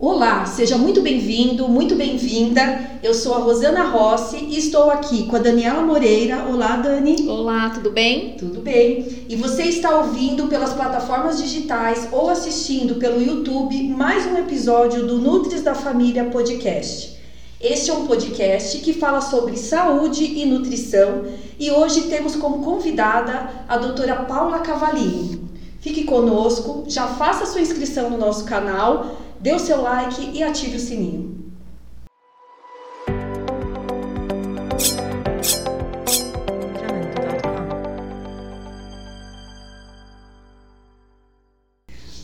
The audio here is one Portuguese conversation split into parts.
Olá, seja muito bem-vindo, muito bem-vinda. Eu sou a Rosana Rossi e estou aqui com a Daniela Moreira. Olá, Dani. Olá, tudo bem? Tudo bem. E você está ouvindo pelas plataformas digitais ou assistindo pelo YouTube mais um episódio do Nutris da Família Podcast. Este é um podcast que fala sobre saúde e nutrição e hoje temos como convidada a doutora Paula Cavalini. Fique conosco, já faça sua inscrição no nosso canal dê o seu like e ative o sininho.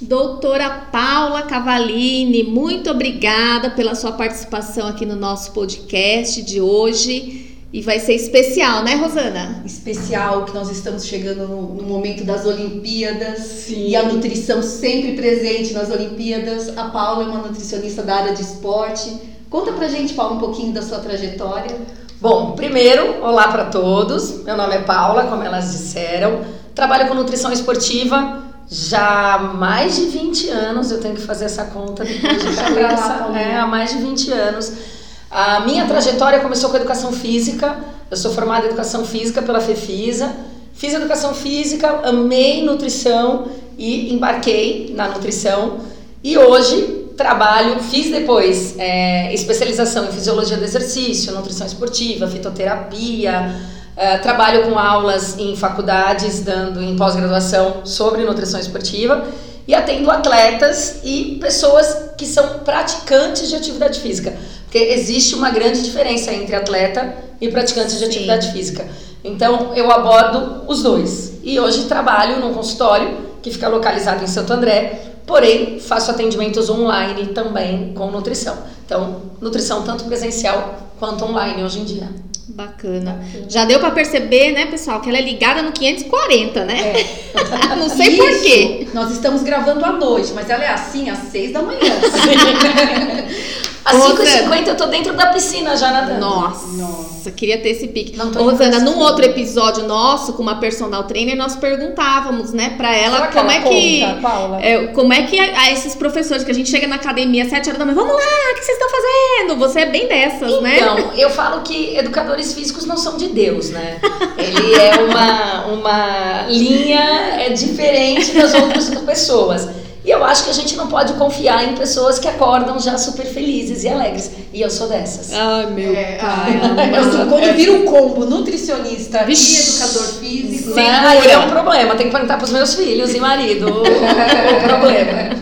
Doutora Paula Cavalini, muito obrigada pela sua participação aqui no nosso podcast de hoje. E vai ser especial, né, Rosana? Especial, que nós estamos chegando no, no momento das Olimpíadas. Sim. E a nutrição sempre presente nas Olimpíadas. A Paula é uma nutricionista da área de esporte. Conta pra gente, Paula, um pouquinho da sua trajetória. Bom, primeiro, olá para todos. Meu nome é Paula, como elas disseram. Trabalho com nutrição esportiva já há mais de 20 anos. Eu tenho que fazer essa conta depois de cabeça. é, há mais de 20 anos a minha trajetória começou com educação física. Eu sou formada em educação física pela FEFISA. Fiz educação física, amei nutrição e embarquei na nutrição. E hoje trabalho, fiz depois é, especialização em fisiologia do exercício, nutrição esportiva, fitoterapia. É, trabalho com aulas em faculdades, dando em pós-graduação sobre nutrição esportiva e atendo atletas e pessoas que são praticantes de atividade física. Porque existe uma grande diferença entre atleta e praticante de atividade física. Então eu abordo os dois. E hoje trabalho num consultório que fica localizado em Santo André, porém faço atendimentos online também com nutrição. Então, nutrição tanto presencial quanto online hoje em dia. Bacana. Bacana. Já deu para perceber, né, pessoal, que ela é ligada no 540, né? É. Não sei por quê. Nós estamos gravando à noite, mas ela é assim às 6 da manhã. Às 5h50 eu tô dentro da piscina já nadando. Nossa, Nossa. queria ter esse pique. Não tô Rosana, num outro episódio nosso com uma personal trainer, nós perguntávamos, né, pra ela como ela é que. Paula? É, como é que a, a, esses professores que a gente chega na academia às 7 horas da manhã, vamos lá, o que vocês estão fazendo? Você é bem dessas, então, né? Então, eu falo que educadores físicos não são de Deus, né? Ele é uma, uma linha é diferente das outras pessoas. E eu acho que a gente não pode confiar em pessoas que acordam já super felizes e alegres. E eu sou dessas. Ai, meu é, pai. Mas quando vira um combo nutricionista Vixe. e educador físico. Sim, aí é um problema. Tem que perguntar para os meus filhos e marido o problema.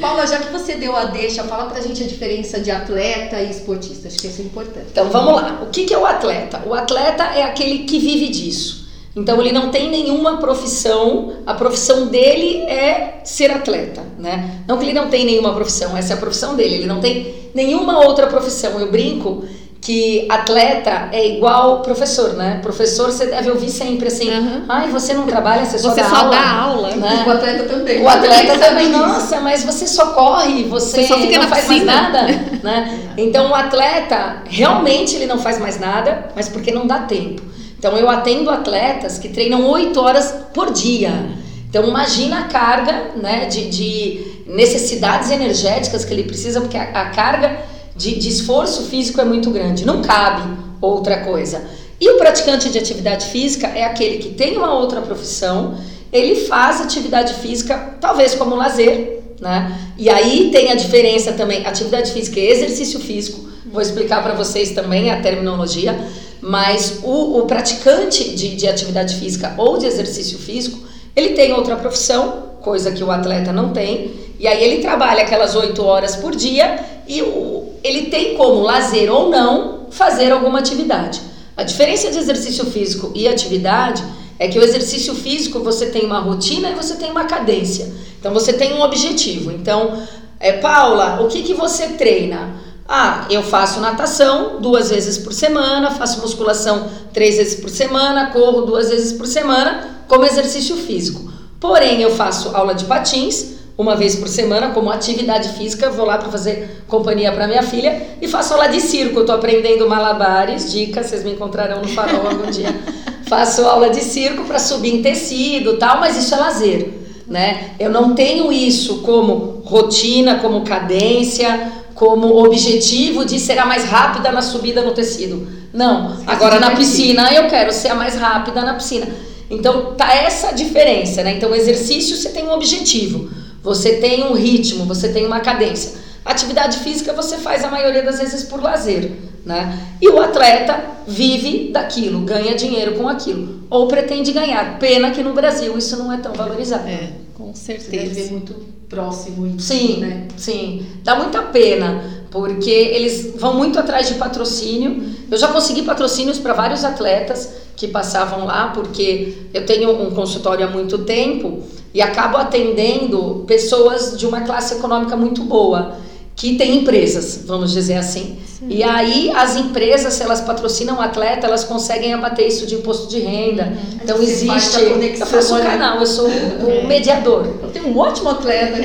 Paula, já que você deu a deixa, fala pra gente a diferença de atleta e esportista. Acho que isso é importante. Então vamos lá. O que, que é o atleta? O atleta é aquele que vive disso. Então ele não tem nenhuma profissão, a profissão dele é ser atleta, né? Não que ele não tem nenhuma profissão, essa é a profissão dele, ele não tem nenhuma outra profissão. Eu brinco que atleta é igual professor, né? Professor você deve ouvir sempre assim, uhum. ai, você não trabalha, você só você dá só aula. Dá aula. Né? O atleta também. O atleta também, nossa, mas você só corre, você, você só fica não faz piscina. mais nada, né? Então o atleta realmente ele não faz mais nada, mas porque não dá tempo. Então eu atendo atletas que treinam 8 horas por dia. Então imagina a carga né, de, de necessidades energéticas que ele precisa, porque a, a carga de, de esforço físico é muito grande. Não cabe outra coisa. E o praticante de atividade física é aquele que tem uma outra profissão, ele faz atividade física talvez como lazer, né? E aí tem a diferença também, atividade física e exercício físico. Vou explicar para vocês também a terminologia. Mas o, o praticante de, de atividade física ou de exercício físico, ele tem outra profissão, coisa que o atleta não tem, e aí ele trabalha aquelas oito horas por dia e o, ele tem como lazer ou não fazer alguma atividade. A diferença de exercício físico e atividade é que o exercício físico você tem uma rotina e você tem uma cadência. Então você tem um objetivo. Então, é, Paula, o que, que você treina? Ah, eu faço natação duas vezes por semana, faço musculação três vezes por semana, corro duas vezes por semana como exercício físico. Porém, eu faço aula de patins uma vez por semana como atividade física, vou lá para fazer companhia para minha filha e faço aula de circo, estou aprendendo malabares, dicas, vocês me encontrarão no farol algum dia. faço aula de circo para subir em tecido, tal, mas isso é lazer. né? Eu não tenho isso como rotina, como cadência, como objetivo de ser a mais rápida na subida no tecido. Não. Agora na piscina eu quero ser a mais rápida na piscina. Então tá essa diferença, né? Então exercício você tem um objetivo, você tem um ritmo, você tem uma cadência. Atividade física você faz a maioria das vezes por lazer, né? E o atleta vive daquilo, ganha dinheiro com aquilo, ou pretende ganhar. Pena que no Brasil isso não é tão valorizado. É, com certeza. Você deve muito próximo isso, sim, né? Sim, dá muita pena, porque eles vão muito atrás de patrocínio. Eu já consegui patrocínios para vários atletas que passavam lá, porque eu tenho um consultório há muito tempo e acabo atendendo pessoas de uma classe econômica muito boa que tem empresas, vamos dizer assim. Sim. E aí as empresas, se elas patrocinam o atleta, elas conseguem abater isso de imposto de renda. Uhum. Então Você existe. eu faço o canal, eu sou o é. mediador. Eu tenho um ótimo atleta.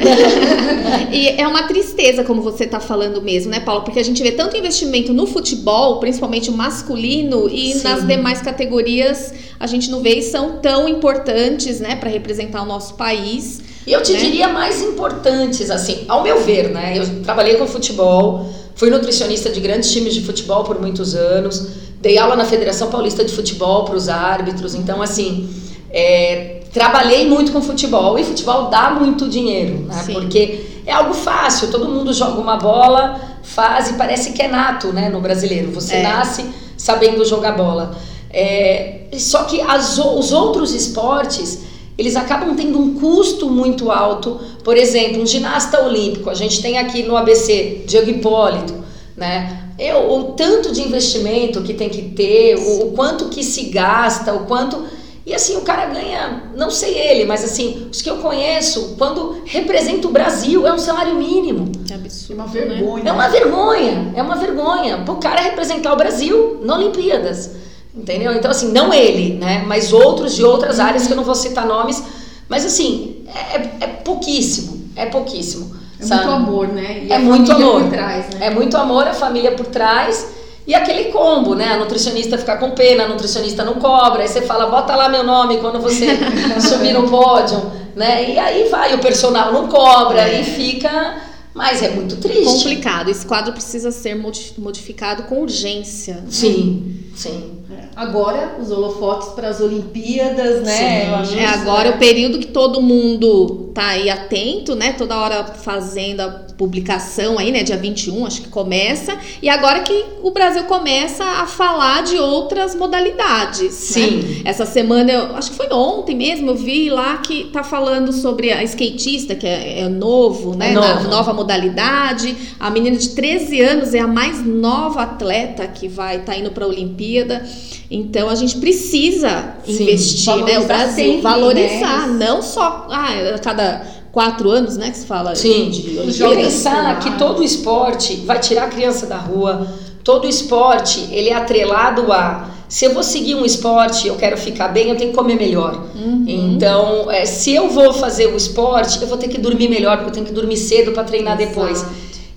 e é uma tristeza, como você está falando mesmo, né, Paulo? Porque a gente vê tanto investimento no futebol, principalmente o masculino, e Sim. nas demais categorias a gente não vê e são tão importantes, né, para representar o nosso país. E eu te né? diria mais importantes, assim, ao meu ver, né? Eu trabalhei com futebol, fui nutricionista de grandes times de futebol por muitos anos, dei aula na Federação Paulista de Futebol para os árbitros, então, assim, é, trabalhei muito com futebol e futebol dá muito dinheiro, né? Sim. Porque é algo fácil, todo mundo joga uma bola, faz e parece que é nato, né, no brasileiro. Você é. nasce sabendo jogar bola. É, só que as, os outros esportes eles acabam tendo um custo muito alto. Por exemplo, um ginasta olímpico, a gente tem aqui no ABC Diego Hipólito, né? Eu, o tanto de investimento que tem que ter, o, o, quanto que se gasta, o quanto. E assim, o cara ganha, não sei ele, mas assim, os que eu conheço, quando representa o Brasil, é um salário mínimo. É absurdo. É uma vergonha. É uma vergonha, é uma vergonha. Para o cara representar o Brasil na Olimpíadas. Entendeu? Então, assim, não ele, né? Mas outros de outras áreas que eu não vou citar nomes. Mas, assim, é, é, é pouquíssimo. É pouquíssimo. É sabe? muito amor, né? E é muito amor. Por trás, né? É muito amor, a família por trás. E aquele combo, né? A nutricionista fica com pena, a nutricionista não cobra. Aí você fala, bota lá meu nome quando você subir no pódio, né? E aí vai, o personal não cobra é. e fica. Mas é muito triste. Complicado. Esse quadro precisa ser modificado com urgência. Sim, sim. Agora, os holofotes para as Olimpíadas, né? Sim, é agora é. o período que todo mundo tá aí atento, né? Toda hora fazendo a publicação aí, né? Dia 21, acho que começa. E agora que o Brasil começa a falar de outras modalidades. Né? Sim. Né? Essa semana, eu, acho que foi ontem mesmo, eu vi lá que tá falando sobre a skatista, que é, é novo, né? É novo. Na, nova modalidade. A menina de 13 anos é a mais nova atleta que vai estar tá indo para a Olimpíada. Então a gente precisa Sim, investir, né? O Brasil sempre, valorizar, né? não só ah, a cada quatro anos, né, que se fala Sim. de E pensar que todo esporte vai tirar a criança da rua, todo esporte ele é atrelado a se eu vou seguir um esporte, eu quero ficar bem, eu tenho que comer melhor. Uhum. Então, é, se eu vou fazer o esporte, eu vou ter que dormir melhor, porque eu tenho que dormir cedo para treinar Exato. depois.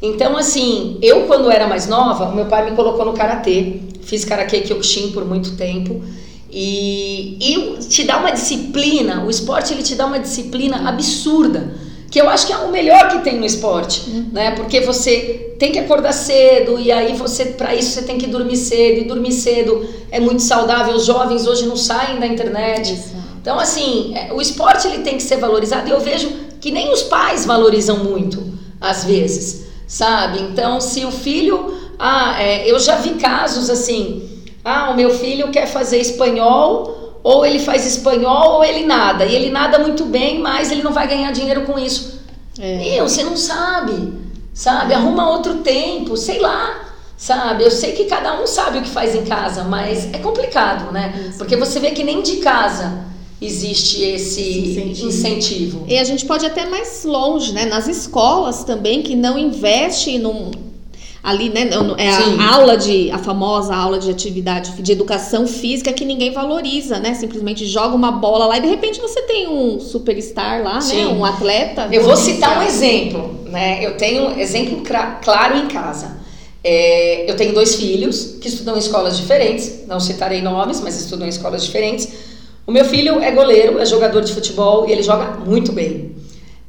Então, assim, eu quando era mais nova, meu pai me colocou no karatê, fiz karatê kyokushin por muito tempo. E, e te dá uma disciplina, o esporte ele te dá uma disciplina absurda, que eu acho que é o melhor que tem no esporte, uhum. né? Porque você tem que acordar cedo e aí você para isso você tem que dormir cedo e dormir cedo é muito saudável. Os jovens hoje não saem da internet. Isso. Então assim, é, o esporte ele tem que ser valorizado e eu vejo que nem os pais valorizam muito às vezes, sabe? Então se o filho, ah, é, eu já vi casos assim ah, o meu filho quer fazer espanhol, ou ele faz espanhol ou ele nada. E ele nada muito bem, mas ele não vai ganhar dinheiro com isso. É. Meu, você não sabe, sabe? Arruma outro tempo, sei lá. Sabe, eu sei que cada um sabe o que faz em casa, mas é complicado, né? Porque você vê que nem de casa existe esse incentivo. incentivo. E a gente pode até mais longe, né? Nas escolas também que não investe num ali, né? É a aula de a famosa aula de atividade de educação física que ninguém valoriza, né? Simplesmente joga uma bola lá e de repente você tem um superstar lá, né? Sim. né? Um atleta. Eu vou citar um exemplo, né? Eu tenho um exemplo claro em casa. É, eu tenho dois filhos que estudam em escolas diferentes, não citarei nomes, mas estudam em escolas diferentes. O meu filho é goleiro, é jogador de futebol e ele joga muito bem.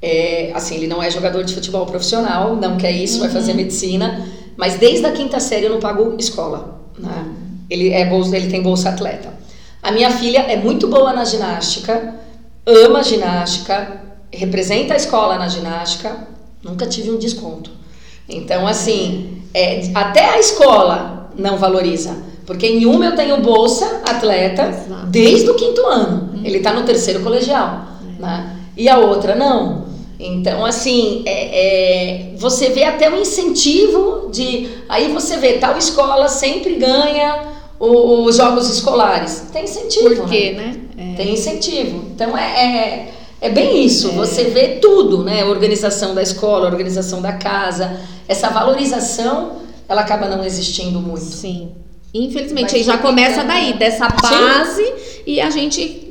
É, assim, ele não é jogador de futebol profissional, não quer isso, uhum. vai fazer medicina, mas desde a quinta série eu não pago escola. Né? Ele, é bolsa, ele tem bolsa atleta. A minha filha é muito boa na ginástica, ama ginástica, representa a escola na ginástica, nunca tive um desconto. Então, assim, é, até a escola não valoriza. Porque em uma eu tenho bolsa atleta Exato. desde o quinto ano. Uhum. Ele está no terceiro colegial. É. Né? E a outra não. Então, assim, é, é, você vê até um incentivo de. Aí você vê, tal escola sempre ganha os jogos escolares. Tem incentivo. Por quê, né? né? É. Tem incentivo. Então é, é, é bem isso. É. Você vê tudo, né? A organização da escola, a organização da casa. Essa valorização, ela acaba não existindo muito. Sim. Infelizmente, aí já começa daí, dessa base, Sim. e a gente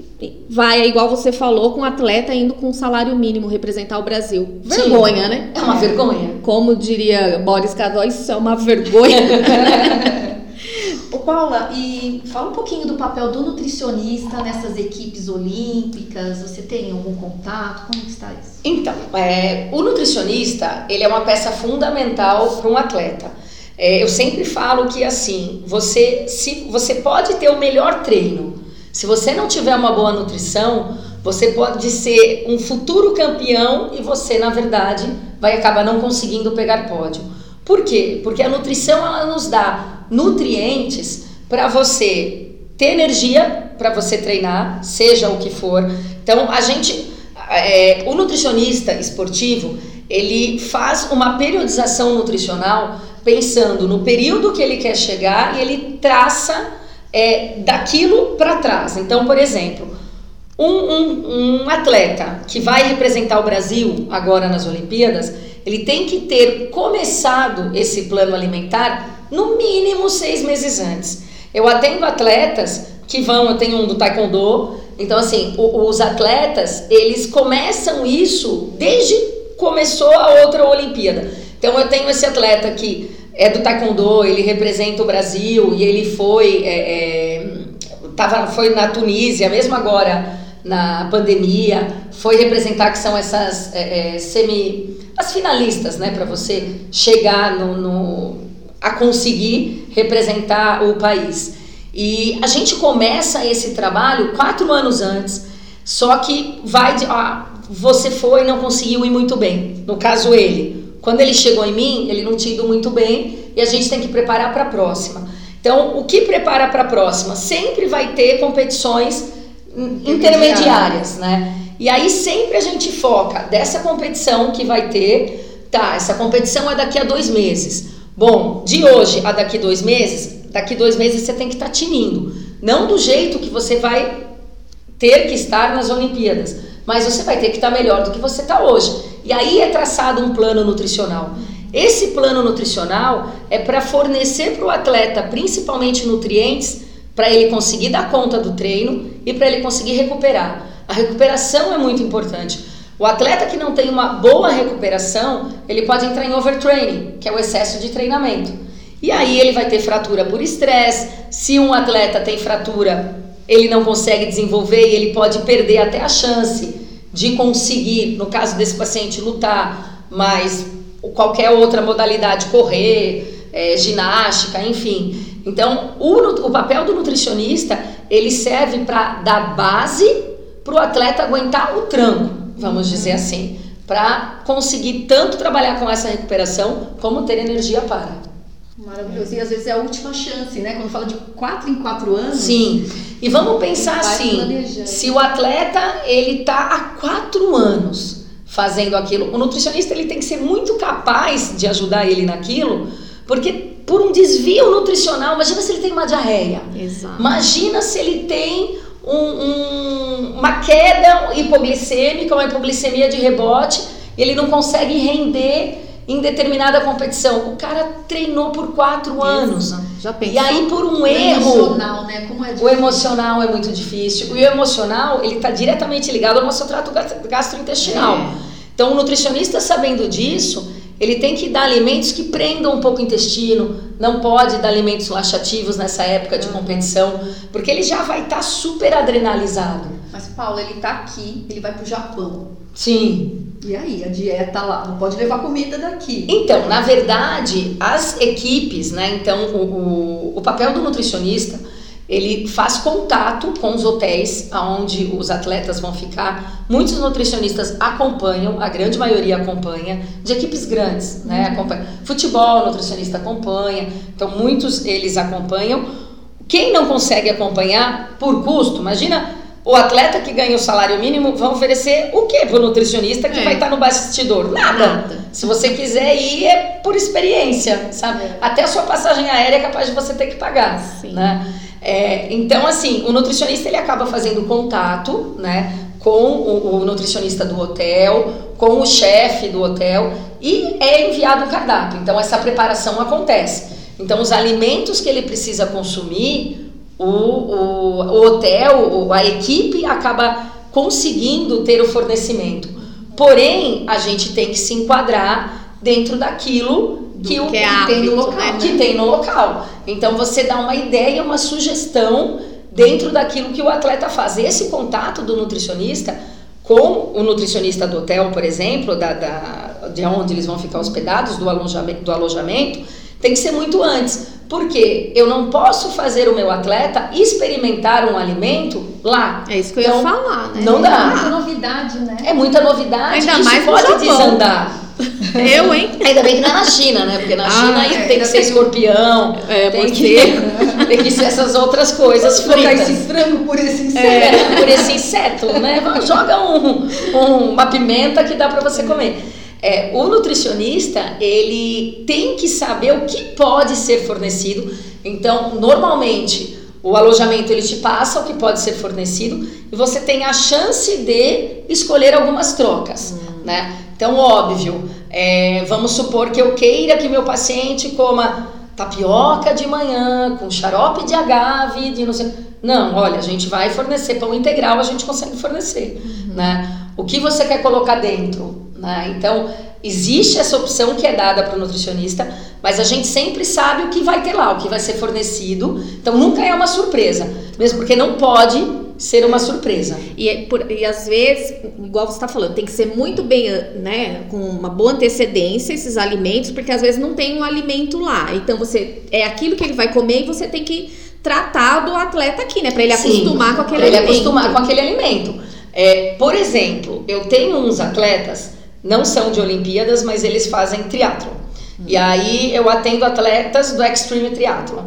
vai, igual você falou, com um atleta indo com um salário mínimo representar o Brasil. Vergonha, Sim. né? É uma vergonha. Como diria Boris Casoy, isso é uma vergonha. Ô Paula, e fala um pouquinho do papel do nutricionista nessas equipes olímpicas. Você tem algum contato? Como está isso? Então, é, o nutricionista ele é uma peça fundamental para um atleta. É, eu sempre falo que assim, você se você pode ter o melhor treino, se você não tiver uma boa nutrição, você pode ser um futuro campeão e você, na verdade, vai acabar não conseguindo pegar pódio. Por quê? Porque a nutrição ela nos dá nutrientes para você ter energia para você treinar, seja o que for. Então, a gente, é, o nutricionista esportivo, ele faz uma periodização nutricional pensando no período que ele quer chegar e ele traça é, daquilo para trás. Então, por exemplo, um, um, um atleta que vai representar o Brasil agora nas Olimpíadas, ele tem que ter começado esse plano alimentar no mínimo seis meses antes. Eu atendo atletas que vão, eu tenho um do Taekwondo, então assim, o, os atletas, eles começam isso desde começou a outra Olimpíada. Então eu tenho esse atleta que é do Taekwondo, ele representa o Brasil e ele foi, é, é, tava, foi na Tunísia, mesmo agora na pandemia, foi representar que são essas é, é semi. as finalistas, né, para você chegar no, no, a conseguir representar o país. E a gente começa esse trabalho quatro anos antes, só que vai de. Ah, você foi e não conseguiu ir muito bem. No caso, ele. Quando ele chegou em mim, ele não tinha ido muito bem e a gente tem que preparar para a próxima. Então, o que prepara para a próxima? Sempre vai ter competições intermediárias, né? E aí sempre a gente foca dessa competição que vai ter, tá? Essa competição é daqui a dois meses. Bom, de hoje a daqui dois meses, daqui dois meses você tem que estar tá tinindo. Não do jeito que você vai ter que estar nas Olimpíadas, mas você vai ter que estar tá melhor do que você está hoje. E aí é traçado um plano nutricional. Esse plano nutricional é para fornecer para o atleta principalmente nutrientes para ele conseguir dar conta do treino e para ele conseguir recuperar. A recuperação é muito importante. O atleta que não tem uma boa recuperação, ele pode entrar em overtraining, que é o excesso de treinamento. E aí ele vai ter fratura por estresse. Se um atleta tem fratura, ele não consegue desenvolver e ele pode perder até a chance de conseguir, no caso desse paciente, lutar, mas qualquer outra modalidade, correr, é, ginástica, enfim. Então, o, o papel do nutricionista, ele serve para dar base para o atleta aguentar o tranco, vamos dizer assim, para conseguir tanto trabalhar com essa recuperação, como ter energia para. Maravilhoso. E às vezes é a última chance, né? Quando fala de quatro em quatro anos. Sim. E vamos pensar assim: se o atleta ele tá há quatro anos fazendo aquilo, o nutricionista ele tem que ser muito capaz de ajudar ele naquilo, porque por um desvio nutricional, imagina se ele tem uma diarreia. Exato. Imagina se ele tem um, um, uma queda hipoglicêmica, uma hipoglicemia de rebote, ele não consegue render em determinada competição. O cara treinou por quatro anos. Já pensou? E aí por um o erro. Emocional, né? Como é o emocional é muito difícil. E o emocional ele está diretamente ligado ao nosso trato gastrointestinal. É. Então o nutricionista sabendo disso, ele tem que dar alimentos que prendam um pouco o intestino, não pode dar alimentos laxativos nessa época de uhum. competição, porque ele já vai estar tá super adrenalizado. Mas Paulo, ele está aqui, ele vai para o Japão. Sim. E aí, a dieta lá, não pode levar comida daqui. Então, na verdade, as equipes, né? Então, o, o, o papel do nutricionista ele faz contato com os hotéis aonde os atletas vão ficar. Muitos nutricionistas acompanham, a grande maioria acompanha, de equipes grandes, né? Uhum. Acompanha. Futebol, o nutricionista acompanha. Então, muitos eles acompanham. Quem não consegue acompanhar por custo, imagina o atleta que ganha o salário mínimo vai oferecer o que para o nutricionista que é. vai estar no bastidor? Nada. Nada. Se você quiser ir, é por experiência, sabe? É. Até a sua passagem aérea é capaz de você ter que pagar, Sim. né? É, então, assim, o nutricionista ele acaba fazendo contato, né, com o, o nutricionista do hotel, com o chefe do hotel e é enviado um cardápio. Então, essa preparação acontece. Então, os alimentos que ele precisa consumir, o, o, o hotel, a equipe acaba conseguindo ter o fornecimento. Porém, a gente tem que se enquadrar dentro daquilo que, o, que, é que tem no local. Né? Que tem no local. Então você dá uma ideia, uma sugestão dentro daquilo que o atleta faz. Esse contato do nutricionista com o nutricionista do hotel, por exemplo, da, da, de onde eles vão ficar hospedados, do alojamento, do alojamento, tem que ser muito antes. Porque eu não posso fazer o meu atleta experimentar um alimento lá. É isso que eu então, ia falar, né? Não dá. É muita novidade, né? É muita novidade. Ainda isso mais pode desandar. Eu, hein? Ainda bem que não é na China, né? Porque na ah, China é, tem que ser escorpião, é, tem, que, tem que ser essas outras coisas fritas. Trocar esse frango por esse inseto. É, por esse inseto, né? Joga um, um, uma pimenta que dá para você comer. É, o nutricionista, ele tem que saber o que pode ser fornecido. Então, normalmente, o alojamento ele te passa o que pode ser fornecido e você tem a chance de escolher algumas trocas, hum. né? Então, óbvio, é, vamos supor que eu queira que meu paciente coma tapioca de manhã com xarope de agave, de não sei. Não, olha, a gente vai fornecer pão integral, a gente consegue fornecer, uhum. né? O que você quer colocar dentro, né? Então, existe essa opção que é dada para o nutricionista, mas a gente sempre sabe o que vai ter lá, o que vai ser fornecido. Então, nunca é uma surpresa, mesmo porque não pode ser uma surpresa. E, é por, e às vezes, igual você está falando, tem que ser muito bem, né, com uma boa antecedência esses alimentos, porque às vezes não tem um alimento lá. Então você é aquilo que ele vai comer e você tem que tratar do atleta aqui, né, para ele Sim, acostumar com aquele alimento. Ele acostumar com aquele alimento. É, por exemplo, eu tenho uns atletas, não são de Olimpíadas, mas eles fazem triatlo. E aí eu atendo atletas do Extreme Triathlon,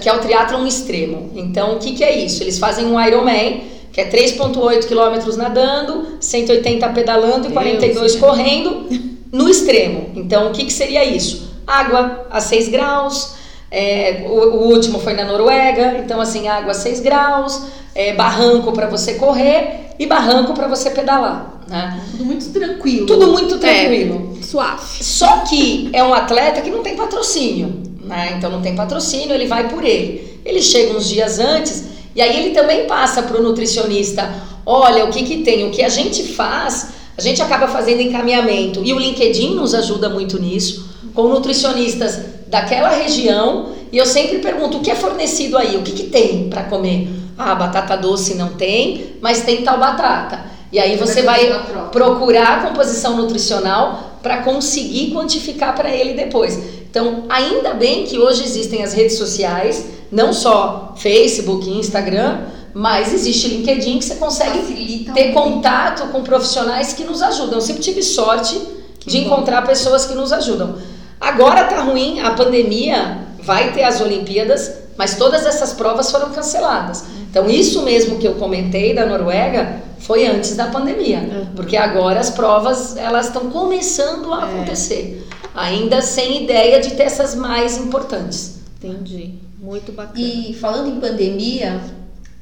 que é o triatlon extremo. Então, o que, que é isso? Eles fazem um Ironman, que é 3.8 quilômetros nadando, 180 pedalando e 42 Deus, correndo no extremo. Então, o que, que seria isso? Água a 6 graus, é, o, o, último foi na Noruega, então assim, água a 6 graus, é, barranco para você correr e barranco para você pedalar. Né? Tudo muito tranquilo. Tudo muito tranquilo. É, suave. Só que é um atleta que não tem patrocínio. Né? Então não tem patrocínio, ele vai por ele. Ele chega uns dias antes e aí ele também passa para o nutricionista: olha, o que, que tem? O que a gente faz, a gente acaba fazendo encaminhamento. E o LinkedIn nos ajuda muito nisso, com nutricionistas daquela região. E eu sempre pergunto: o que é fornecido aí? O que, que tem para comer? Ah, batata doce não tem, mas tem tal batata. E aí você vai procurar a composição nutricional para conseguir quantificar para ele depois. Então, ainda bem que hoje existem as redes sociais, não só Facebook e Instagram, mas existe LinkedIn que você consegue Facilita ter contato com profissionais que nos ajudam. Eu sempre tive sorte que de bom. encontrar pessoas que nos ajudam. Agora tá ruim, a pandemia vai ter as Olimpíadas, mas todas essas provas foram canceladas. Então, isso mesmo que eu comentei da Noruega foi antes da pandemia, uhum. porque agora as provas elas estão começando a é. acontecer, ainda sem ideia de ter essas mais importantes. Entendi, muito bacana. E falando em pandemia,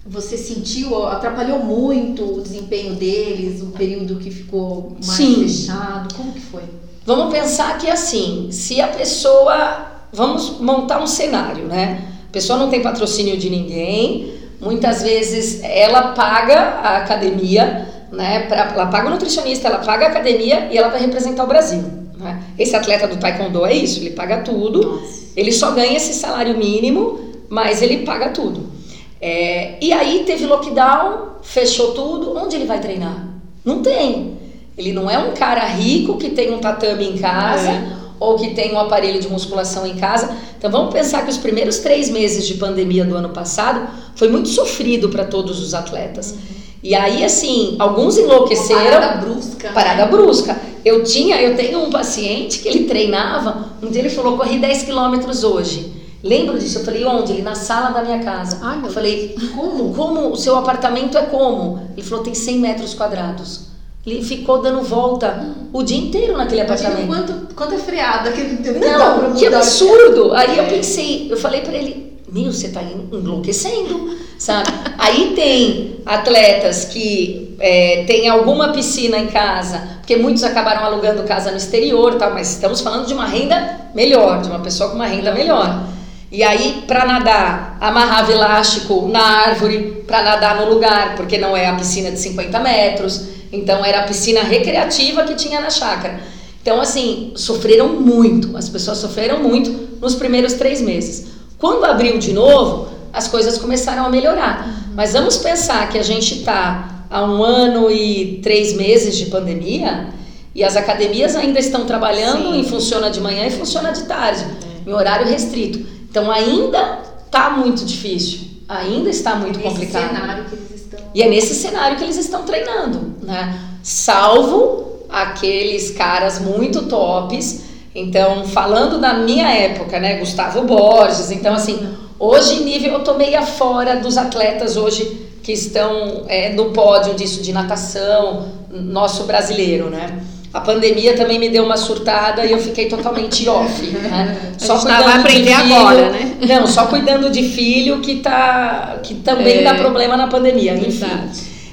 você sentiu, atrapalhou muito o desempenho deles, o período que ficou mais Sim. fechado? Como que foi? Vamos pensar que assim, se a pessoa, vamos montar um cenário, né? A pessoa não tem patrocínio de ninguém, Muitas vezes ela paga a academia, né? Pra, ela paga o nutricionista, ela paga a academia e ela vai representar o Brasil. Né? Esse atleta do taekwondo é isso, ele paga tudo, Nossa. ele só ganha esse salário mínimo, mas ele paga tudo. É, e aí teve lockdown, fechou tudo, onde ele vai treinar? Não tem. Ele não é um cara rico que tem um tatame em casa é. ou que tem um aparelho de musculação em casa. Então vamos pensar que os primeiros três meses de pandemia do ano passado foi muito sofrido para todos os atletas. Uhum. E aí, assim, alguns enlouqueceram. Uma parada brusca. Parada né? brusca. Eu tinha, eu tenho um paciente que ele treinava, um dia ele falou, corri 10 quilômetros hoje. Lembro disso? Eu falei, onde? Ele na sala da minha casa. Ai, eu falei, como? Como? O seu apartamento é como? Ele falou, tem 100 metros quadrados. Ele ficou dando volta o dia inteiro naquele apartamento. Quanto, quanto é freada que ele teve Não, que absurdo. Aí eu pensei, eu falei para ele, meu, você tá enlouquecendo, sabe? Aí tem atletas que é, tem alguma piscina em casa, porque muitos acabaram alugando casa no exterior, tal, mas estamos falando de uma renda melhor, de uma pessoa com uma renda melhor. E aí, para nadar, amarrava elástico na árvore para nadar no lugar, porque não é a piscina de 50 metros. Então, era a piscina recreativa que tinha na chácara. Então, assim, sofreram muito. As pessoas sofreram muito nos primeiros três meses. Quando abriu de novo, as coisas começaram a melhorar. Mas vamos pensar que a gente está há um ano e três meses de pandemia e as academias ainda estão trabalhando Sim. e funciona de manhã e funciona de tarde, é. em horário restrito. Então ainda está muito difícil, ainda está muito nesse complicado. Cenário que eles estão... E é nesse cenário que eles estão treinando, né? Salvo aqueles caras muito tops. Então, falando da minha época, né, Gustavo Borges, então assim, hoje nível eu tô meio fora dos atletas hoje que estão é, no pódio disso de natação, nosso brasileiro, né? A pandemia também me deu uma surtada e eu fiquei totalmente off, né? Só cuidando vai aprender de filho, agora, né? Não, só cuidando de filho que tá que também é, dá problema na pandemia, enfim.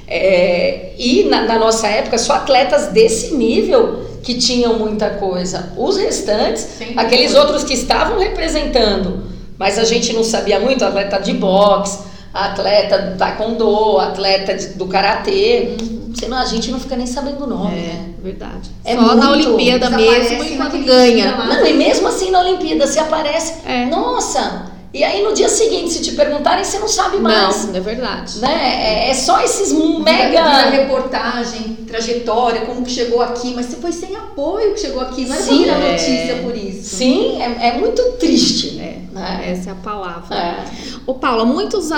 É, e na, na, nossa época só atletas desse nível que tinham muita coisa. Os restantes, Sim, aqueles outros que estavam representando, mas a gente não sabia muito, atleta de boxe, atleta do taekwondo, atleta de, do karatê. Uhum Senão a gente não fica nem sabendo o nome. É, né? verdade. É Só muito, na Olimpíada mesmo e quando ganha. Não, e mesmo assim na Olimpíada, se aparece. É. Nossa! E aí no dia seguinte, se te perguntarem, você não sabe mais. Não, é verdade. Né? É, é só esses mega. Vira reportagem, trajetória, como que chegou aqui, mas você foi sem apoio que chegou aqui, não é Sim, é notícia por isso. Sim, é, é muito triste. É, né? Essa é a palavra. É. Ô Paula, muitos,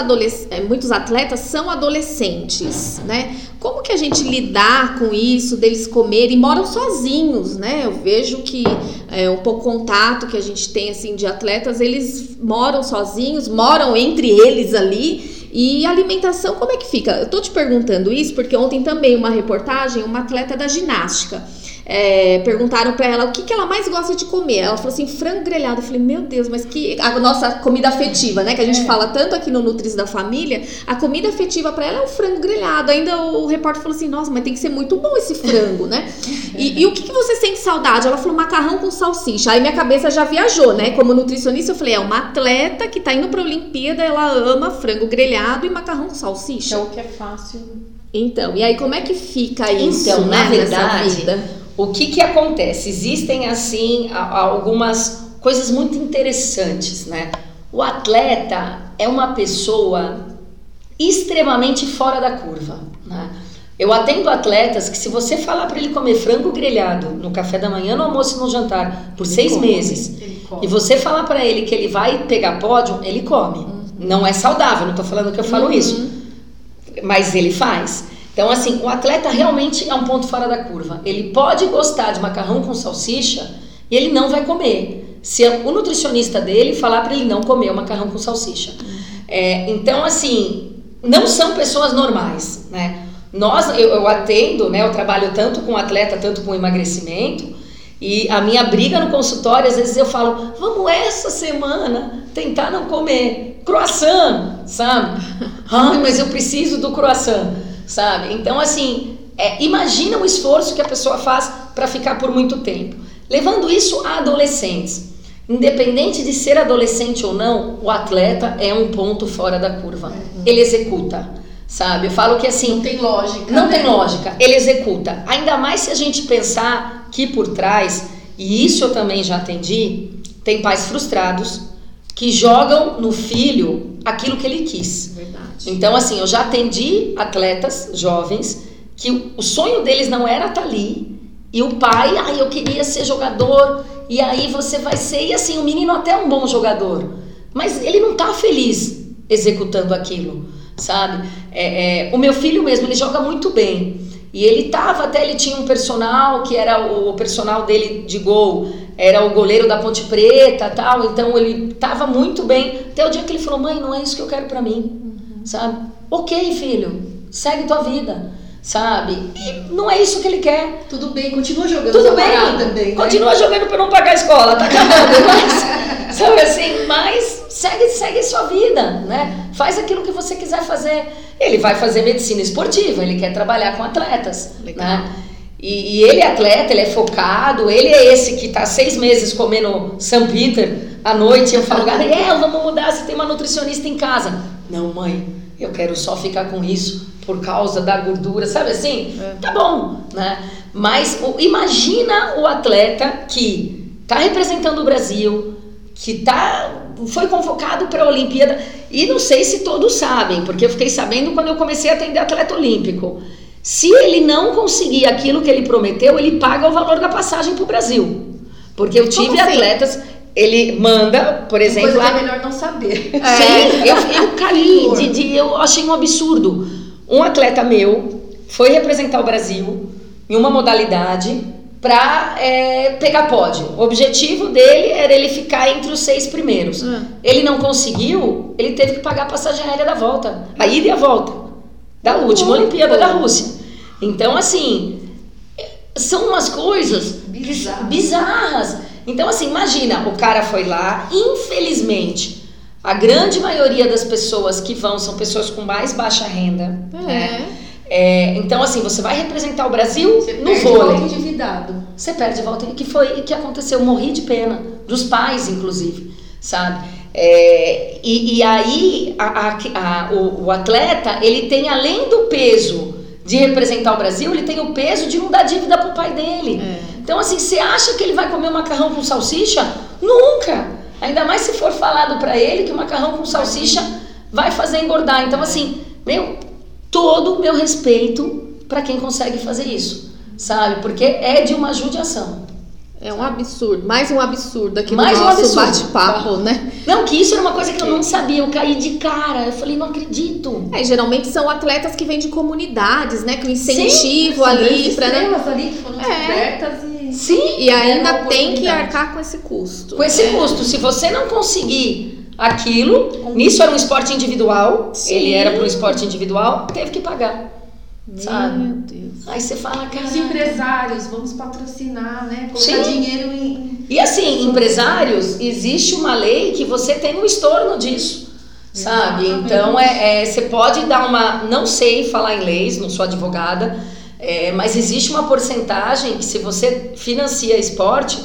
é, muitos atletas são adolescentes, né? Como que a gente lidar com isso, deles comerem, moram sozinhos, né? Eu vejo que é, um pouco contato que a gente tem assim de atletas, eles moram sozinhos, moram entre eles ali. E alimentação, como é que fica? Eu tô te perguntando isso porque ontem também uma reportagem, uma atleta da ginástica é, perguntaram para ela o que, que ela mais gosta de comer. Ela falou assim, frango grelhado. Eu falei, meu Deus, mas que. A nossa comida afetiva, né? Que a gente é. fala tanto aqui no Nutris da Família. A comida afetiva para ela é o frango grelhado. Ainda o, repórter falou assim, nossa, mas tem que ser muito bom esse frango, né? E, e o que, que você sente saudade? Ela falou macarrão com salsicha. Aí minha cabeça já viajou, né? Como nutricionista, eu falei, é uma atleta que tá indo pra Olimpíada, ela ama frango grelhado e macarrão com salsicha. É o que é fácil. Então, e aí como é que fica isso, então, né, na verdade, o que, que acontece? Existem, assim, algumas coisas muito interessantes, né? O atleta é uma pessoa extremamente fora da curva, né? Eu atendo atletas que se você falar para ele comer frango grelhado no café da manhã, no almoço e no jantar por ele seis come, meses e você falar para ele que ele vai pegar pódio, ele come. Uhum. Não é saudável, não estou falando que eu falo uhum. isso, mas ele faz. Então, assim, o atleta realmente é um ponto fora da curva. Ele pode gostar de macarrão com salsicha e ele não vai comer. Se o nutricionista dele falar para ele não comer o macarrão com salsicha. É, então, assim, não são pessoas normais, né? Nós, eu, eu atendo, né? Eu trabalho tanto com atleta, tanto com emagrecimento. E a minha briga no consultório, às vezes eu falo, vamos essa semana tentar não comer croissant, sabe? Ai, mas eu preciso do croissant sabe? Então, assim, é, imagina o esforço que a pessoa faz para ficar por muito tempo. Levando isso a adolescentes. Independente de ser adolescente ou não, o atleta é um ponto fora da curva. Uhum. Ele executa, sabe? Eu falo que assim. Não tem lógica. Não né? tem lógica. Ele executa. Ainda mais se a gente pensar que por trás e isso eu também já atendi, tem pais frustrados que jogam no filho aquilo que ele quis. Verdade. Então, assim, eu já atendi atletas jovens que o sonho deles não era estar ali, e o pai, ai, ah, eu queria ser jogador, e aí você vai ser, e assim, o menino até é um bom jogador, mas ele não tá feliz executando aquilo, sabe? É, é, o meu filho mesmo, ele joga muito bem, e ele tava até, ele tinha um personal, que era o personal dele de gol, era o goleiro da Ponte Preta tal, então ele tava muito bem, até o dia que ele falou, mãe, não é isso que eu quero para mim, uhum. sabe? Ok, filho, segue tua vida sabe? E não é isso que ele quer. Tudo bem, continua jogando. Tudo bem, também, né? continua jogando para não pagar a escola, tá acabando, mas, sabe assim, mas segue, segue sua vida, né? Faz aquilo que você quiser fazer. Ele vai fazer medicina esportiva, ele quer trabalhar com atletas, Legal. né? E, e, ele é atleta, ele é focado, ele é esse que tá seis meses comendo São Peter à noite. Eu falo, Gabriel, vamos mudar, você tem uma nutricionista em casa. Não, mãe, eu quero só ficar com isso por causa da gordura, sabe assim? É. Tá bom, né? Mas o, imagina o atleta que tá representando o Brasil, que tá foi convocado para a Olimpíada e não sei se todos sabem, porque eu fiquei sabendo quando eu comecei a atender atleta olímpico. Se ele não conseguir aquilo que ele prometeu, ele paga o valor da passagem para o Brasil. Porque eu tive assim? atletas ele manda, por exemplo. Coisa que é melhor não saber. É. Sim, eu, eu caí, de, de, eu achei um absurdo. Um atleta meu foi representar o Brasil em uma modalidade para é, pegar pódio. O objetivo dele era ele ficar entre os seis primeiros. Uhum. Ele não conseguiu, ele teve que pagar a passagem aérea da volta, a ida e a volta da última uhum. Olimpíada da Rússia. Então, assim, são umas coisas bizarras. bizarras. Então, assim, imagina, o cara foi lá, infelizmente, a grande maioria das pessoas que vão são pessoas com mais baixa renda. É. Né? É, então, assim, você vai representar o Brasil você no perde vôlei. Volta endividado. Você perde volta. que foi que aconteceu? Eu morri de pena. Dos pais, inclusive. Sabe? É, e, e, aí, a, a, a, o, o atleta, ele tem, além do peso de representar o Brasil, ele tem o peso de não dar dívida pro pai dele. É. Então, assim, você acha que ele vai comer um macarrão com salsicha? Nunca! Ainda mais se for falado para ele que o macarrão com salsicha vai fazer engordar. Então, assim, meu, todo o meu respeito para quem consegue fazer isso, sabe? Porque é de uma judiação. É um absurdo, mais um absurdo aqui mais no nosso um bate-papo, né? Não, que isso era uma coisa que eu não sabia, eu caí de cara, eu falei, não acredito. É, geralmente são atletas que vêm de comunidades, né? Que o incentivo Sim, ali para né? ali que foram é. e Sim, e ainda tem que arcar com esse custo. Com esse é. custo, se você não conseguir aquilo, nisso era um esporte individual, Sim. ele era para um esporte individual, teve que pagar. Meu sabe? Deus. Aí você fala, cara. Os empresários, vamos patrocinar, né? Colocar Sim. dinheiro em. E assim, empresários, existe uma lei que você tem um estorno disso. Sabe? Exatamente. Então, é, é, você pode dar uma. Não sei falar em leis, não sou advogada, é, mas existe uma porcentagem que, se você financia esporte,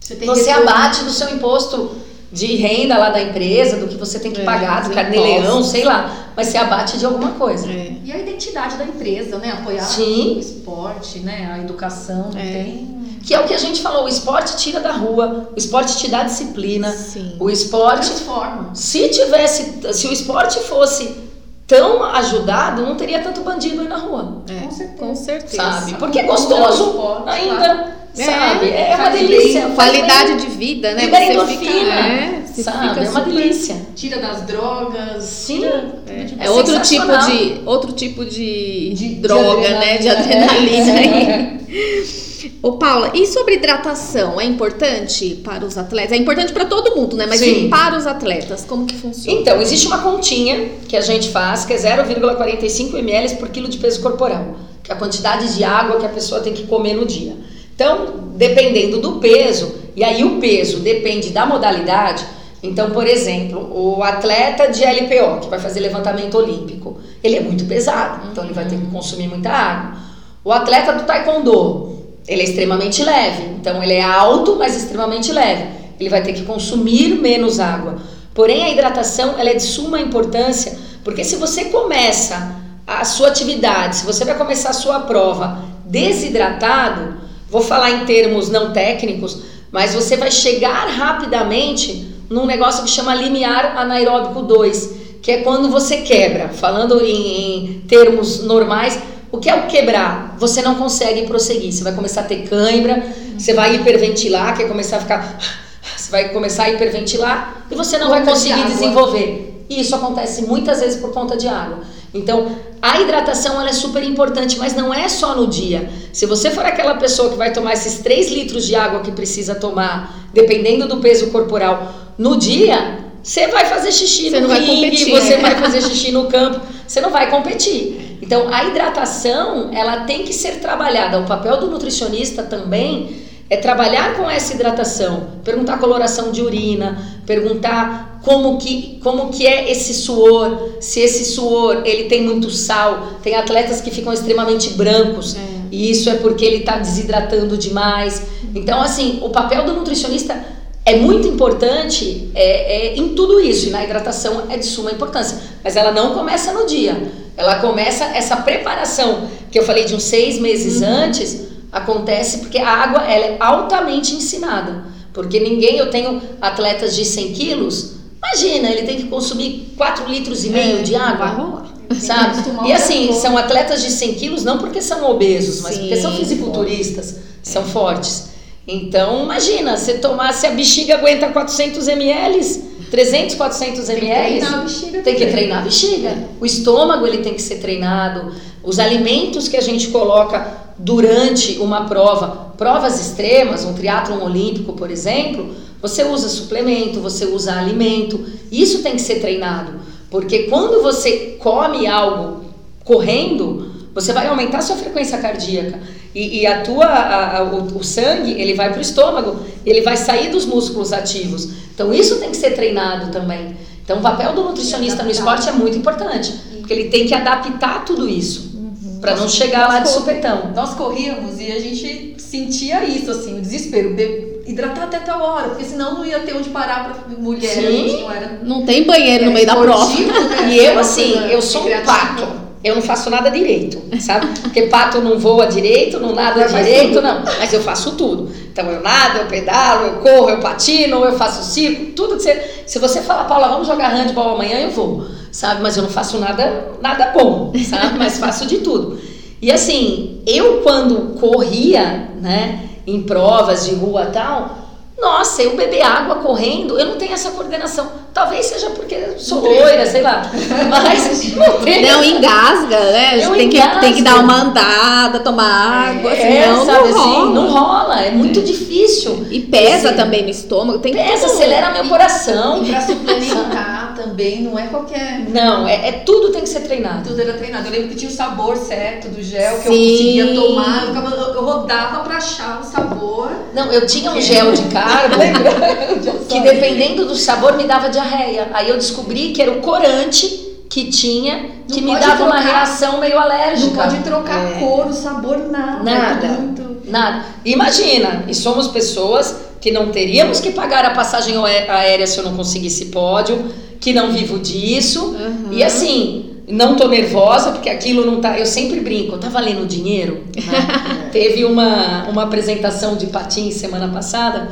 você, você abate do seu imposto de renda lá da empresa, do que você tem que é, pagar, do carnê-leão, sei lá, mas você abate de alguma coisa. É. E a identidade da empresa, né? Apoiar Sim. o esporte, né? A educação, é. tem... Que é o que a gente falou, o esporte tira da rua, o esporte te dá disciplina, Sim. o esporte... Transforma. Se tivesse, se o esporte fosse tão ajudado, não teria tanto bandido aí na rua. É, com certeza. Com certeza. Sabe? Porque é gostoso ainda. Claro. É, sabe? É, é uma delícia. Qualidade de vida, né? Libera endorfina. Fica, é, você sabe? Fica é uma delícia. Tira das drogas. Sim. É, é outro tipo de outro tipo de, de droga, de né? De adrenalina aí. Ô Paula, e sobre hidratação? É importante para os atletas? É importante para todo mundo, né? Mas Sim. para os atletas, como que funciona? Então, existe uma continha que a gente faz, que é 0,45 ml por quilo de peso corporal, que é a quantidade de água que a pessoa tem que comer no dia. Então, dependendo do peso, e aí o peso depende da modalidade. Então, por exemplo, o atleta de LPO, que vai fazer levantamento olímpico, ele é muito pesado, então ele vai ter que consumir muita água. O atleta do taekwondo, ele é extremamente leve, então ele é alto, mas extremamente leve. Ele vai ter que consumir menos água. Porém, a hidratação ela é de suma importância, porque se você começa a sua atividade, se você vai começar a sua prova desidratado, vou falar em termos não técnicos, mas você vai chegar rapidamente num negócio que chama limiar anaeróbico 2, que é quando você quebra. Falando em, em termos normais, o que é o quebrar? Você não consegue prosseguir. Você vai começar a ter cãibra, você vai hiperventilar, quer começar a ficar. Você vai começar a hiperventilar e você não vai conseguir de desenvolver. E isso acontece muitas vezes por conta de água. Então, a hidratação é super importante, mas não é só no dia. Se você for aquela pessoa que vai tomar esses 3 litros de água que precisa tomar, dependendo do peso corporal, no dia, você vai fazer xixi você no ringue, você vai fazer xixi no campo, você não vai competir. Então, a hidratação, ela tem que ser trabalhada. O papel do nutricionista também é trabalhar com essa hidratação, perguntar a coloração de urina, perguntar como que, como que é esse suor, se esse suor ele tem muito sal. Tem atletas que ficam extremamente brancos é. e isso é porque ele está desidratando demais. Então, assim, o papel do nutricionista é muito importante é, é, em tudo isso e na hidratação é de suma importância. Mas ela não começa no dia. Ela começa essa preparação que eu falei de uns seis meses uhum. antes Acontece porque a água ela é altamente ensinada. Porque ninguém, eu tenho atletas de 100 quilos, imagina, ele tem que consumir 4 litros e meio é, de água. Sabe? E assim, são atletas de 100 quilos não porque são obesos, mas Sim, porque são fisiculturistas, são fortes. Então, imagina, se a bexiga aguenta 400 ml, 300, 400 ml, tem que treinar a bexiga. Tem que treinar a bexiga. O estômago ele tem que ser treinado. Os alimentos que a gente coloca durante uma prova, provas extremas, um triatlon olímpico, por exemplo, você usa suplemento, você usa alimento. Isso tem que ser treinado, porque quando você come algo correndo, você vai aumentar a sua frequência cardíaca e, e a tua, a, a, o, o, sangue ele vai para o estômago, ele vai sair dos músculos ativos. Então isso tem que ser treinado também. Então o papel do nutricionista no esporte é muito importante, porque ele tem que adaptar tudo isso para não chegar lá de supetão. Nós corríamos e a gente sentia isso, assim, o desespero. hidratar até tal hora, porque senão não ia ter onde parar para mulher. Sim. Não, era, não tem banheiro no meio da prova. Né? E eu, assim, eu sou um pato. Eu não faço nada direito, sabe? Porque pato não voa direito, não nada direito, não. Mas eu faço tudo. Então eu nado, eu pedalo, eu corro, eu patino, eu faço circo, tudo que você. Se você falar, Paula, vamos jogar handball amanhã, eu vou sabe? Mas eu não faço nada, nada bom, sabe? Mas faço de tudo. E assim, eu quando corria, né, em provas de rua tal, nossa, eu beber água correndo, eu não tenho essa coordenação. Talvez seja porque sou loira, sei lá. Mas não tem. Não engasga, né? Eu tem, que, tem que dar uma andada, tomar água, é, senão sabe, não rola. Assim, não rola, é muito é. difícil. E pesa assim, também no estômago. Tem pesa, acelera meu coração. E pra suplementar também não é qualquer. Não, é, é, tudo tem que ser treinado. Tudo era treinado. Eu lembro que tinha o sabor certo do gel que Sim. eu conseguia tomar. Eu, ficava, eu rodava pra achar o sabor. Não, eu tinha um gel de carbo que dependendo do sabor me dava diarreia. Aí eu descobri que era o corante que tinha que não me dava trocar, uma reação meio alérgica. Não pode trocar é. cor, o sabor, nada. Nada. Muito... Nada. Imagina, e somos pessoas que não teríamos que pagar a passagem aérea se eu não conseguisse pódio que não vivo disso. Uhum. E assim, não tô nervosa, porque aquilo não tá. Eu sempre brinco, tá valendo dinheiro? Né? Teve uma, uma apresentação de patins semana passada,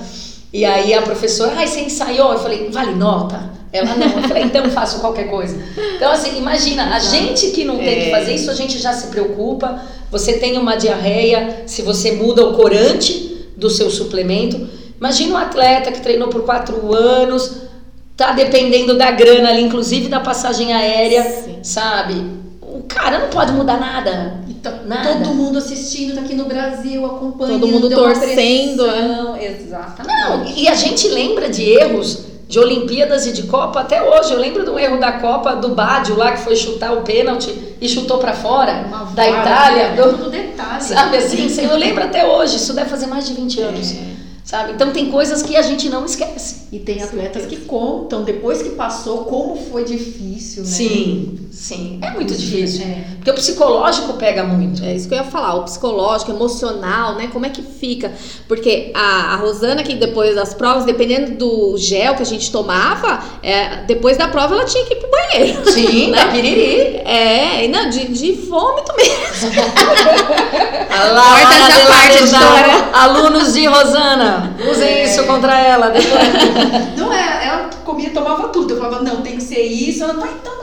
e aí a professora, ai, você ensaiou? Eu falei, vale nota? Ela não, eu falei, então faço qualquer coisa. Então, assim, imagina, a gente que não tem que é. fazer isso, a gente já se preocupa. Você tem uma diarreia, se você muda o corante do seu suplemento. Imagina um atleta que treinou por quatro anos, tá dependendo da grana ali, inclusive da passagem aérea, Sim. sabe? O cara não pode mudar nada. Então, nada. Todo mundo assistindo tá aqui no Brasil, acompanhando. Todo mundo torcendo. Né? Exatamente. Não, e a gente lembra de erros de Olimpíadas e de Copa até hoje. Eu lembro do erro da Copa do Bádio lá que foi chutar o pênalti e chutou para fora Uma da Itália. Do, do detalhe. Sabe assim? Eu lembro até hoje. Isso deve fazer mais de 20 anos. É sabe? Então tem coisas que a gente não esquece. E tem atletas que contam depois que passou como foi difícil, né? Sim, Sim, é muito difícil. É. Porque o psicológico pega muito. É isso que eu ia falar, o psicológico, emocional, né? Como é que fica? Porque a, a Rosana, que depois das provas, dependendo do gel que a gente tomava, é, depois da prova ela tinha que ir pro banheiro. Sim, né? piriri. É, não, de, de vômito mesmo. Lá, já parte, editora. Alunos de Rosana, usem é. isso contra ela. Depois. Não é, ela comia, tomava tudo. Eu falava, não, tem que ser isso. Ela, tá, então,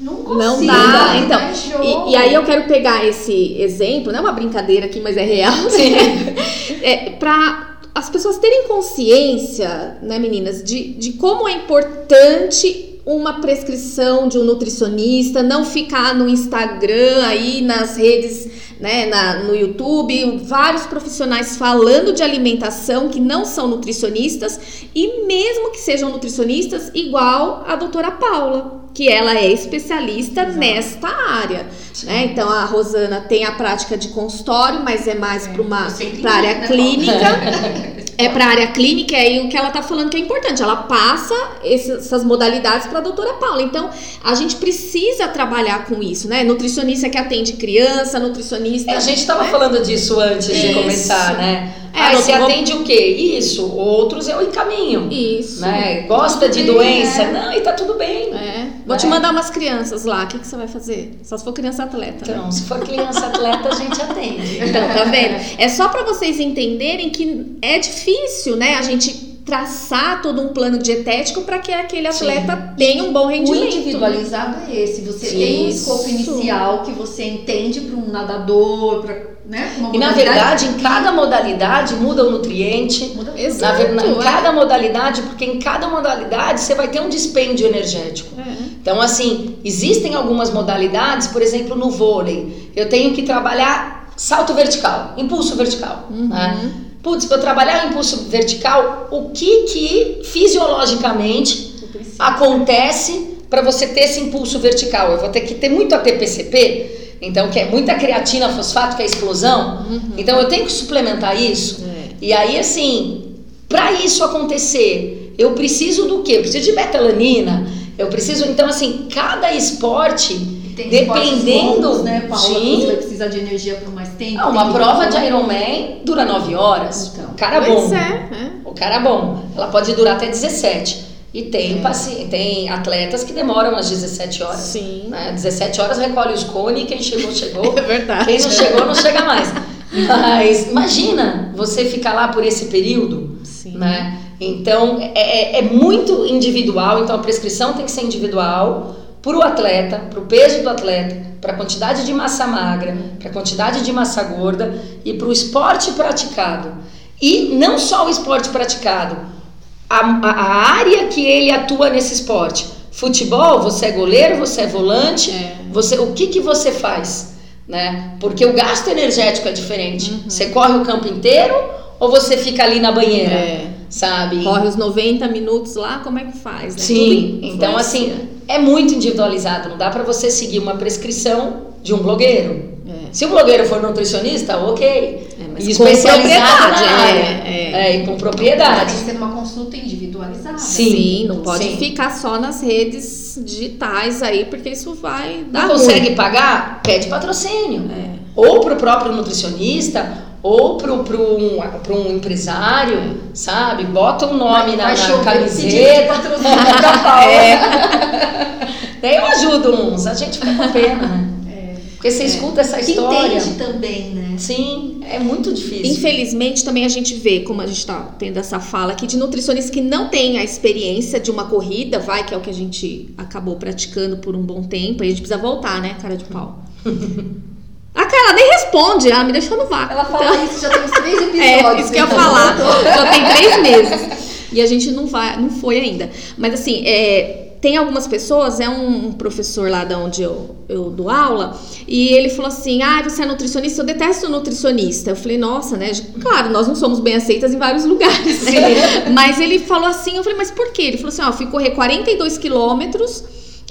não consigo. Não dá. Então, e, e, aí eu quero pegar esse exemplo, não é uma brincadeira aqui, mas é real. Sim. é, para as pessoas terem consciência, né, meninas, de, de como é importante uma prescrição de um nutricionista, não ficar no Instagram aí nas redes, né, na, no YouTube, vários profissionais falando de alimentação que não são nutricionistas e mesmo que sejam nutricionistas, igual a doutora Paula que ela é especialista Exato. nesta área. Né? Então a Rosana tem a prática de consultório, mas é mais é, para uma pra área né, clínica. é para área clínica e aí o que ela está falando que é importante. Ela passa essas modalidades para a doutora Paula. Então a gente precisa trabalhar com isso, né? Nutricionista que atende criança, nutricionista. É, a gente estava né? falando disso antes isso. de começar, né? É, Aí você atende o quê? Isso. Outros eu encaminho. Isso. Né? Gosta de doença? É. Não, e tá tudo bem. É. Vou te mandar umas crianças lá. O que, que você vai fazer? Só se for criança atleta. Né? Então, né? se for criança atleta, a gente atende. Então, tá vendo? É só para vocês entenderem que é difícil, né? A gente traçar todo um plano dietético para que aquele atleta Sim. tenha um bom rendimento. O individualizado é esse. Você Sim. tem um escopo inicial que você entende para um nadador, para né? e na verdade, em cada modalidade muda o nutriente. Muda Exato, na, em é. cada modalidade, porque em cada modalidade você vai ter um dispêndio energético. É. Então, assim, existem algumas modalidades, por exemplo, no vôlei, eu tenho que trabalhar salto vertical, impulso vertical. Uhum. Né? Putz, para trabalhar o impulso vertical, o que que fisiologicamente acontece para você ter esse impulso vertical? Eu vou ter que ter muito ATPCP, então, que é muita creatina, fosfato, que é explosão. Uhum. Então, eu tenho que suplementar isso. É. E aí, assim, para isso acontecer, eu preciso do quê? Eu preciso de betalanina. Eu preciso, então, assim, cada esporte dependendo, longos, né, Paula? Sim. Você vai precisar de energia por mais tempo. Ah, uma prova de Ironman dura 9 horas. Então, o cara bom. É, é. O cara bom. Ela pode durar até 17. E tem, é. paci... tem atletas que demoram as 17 horas. Sim. Né? 17 horas recolhe os cones, quem chegou, chegou. É verdade. Quem não chegou, não chega mais. Mas imagina você ficar lá por esse período. Sim. Né? Então é, é, é muito individual, então a prescrição tem que ser individual para o atleta, para o peso do atleta, para a quantidade de massa magra, para a quantidade de massa gorda e para o esporte praticado. E não só o esporte praticado, a, a, área que ele atua nesse esporte. Futebol, você é goleiro, você é volante, é. você, o que, que você faz? Né? Porque o gasto energético é diferente. Uhum. Você corre o campo inteiro ou você fica ali na banheira? É. Sabe? Corre os 90 minutos lá, como é que faz? Né? Sim, então assim, é muito individualizado. Não dá para você seguir uma prescrição de um blogueiro. É. Se o blogueiro for nutricionista, ok. É, mas e com propriedade. É, é. é, e com propriedade. Tem que ser uma consulta individualizada. Sim, Sim não pode Sim. ficar só nas redes digitais aí, porque isso vai dar. Não consegue pagar? Pede patrocínio. É. Ou para o próprio nutricionista, ou para um, um empresário, sabe? Bota um nome vai, na, vai na camiseta. é. Daí eu ajudo uns, a gente fica com pena, né? Porque você é. escuta essa que história. entende também, né? Sim, é muito difícil. Infelizmente, também a gente vê, como a gente está tendo essa fala aqui, de nutricionistas que não têm a experiência de uma corrida, vai, que é o que a gente acabou praticando por um bom tempo, e a gente precisa voltar, né, cara de pau. A cara nem responde, ela me deixou no vácuo. Ela fala então... isso já tem uns três episódios. É, isso que eu ia falar. já tem três meses. E a gente não vai, não foi ainda. Mas assim, é, tem algumas pessoas, é um, professor lá da onde eu, eu dou aula, e ele falou assim: Ah, você é nutricionista? Eu detesto nutricionista. Eu falei, nossa, né? Claro, nós não somos bem aceitas em vários lugares, né? Mas ele falou assim, eu falei, mas por quê? Ele falou assim: ó, oh, fui correr 42 quilômetros.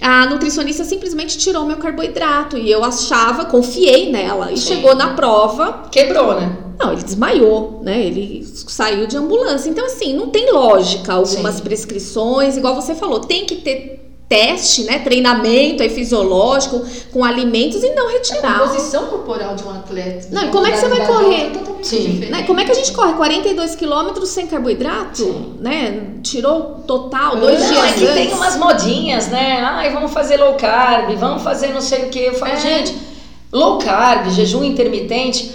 A nutricionista simplesmente tirou meu carboidrato e eu achava, confiei nela. E Sim. chegou na prova. Quebrou, né? Não, ele desmaiou, né? Ele saiu de ambulância. Então, assim, não tem lógica algumas Sim. prescrições, igual você falou, tem que ter teste, né, treinamento aí fisiológico com alimentos e não retirar. A composição corporal de um atleta. Não, e como é que você vai correr? Sim. Né? Como é que a gente corre 42 quilômetros sem carboidrato, Sim. né? Tirou total dois não, dias é que antes. tem umas modinhas, né? Ai, vamos fazer low carb, vamos fazer não sei o que. Eu falo, é. gente, low carb, jejum intermitente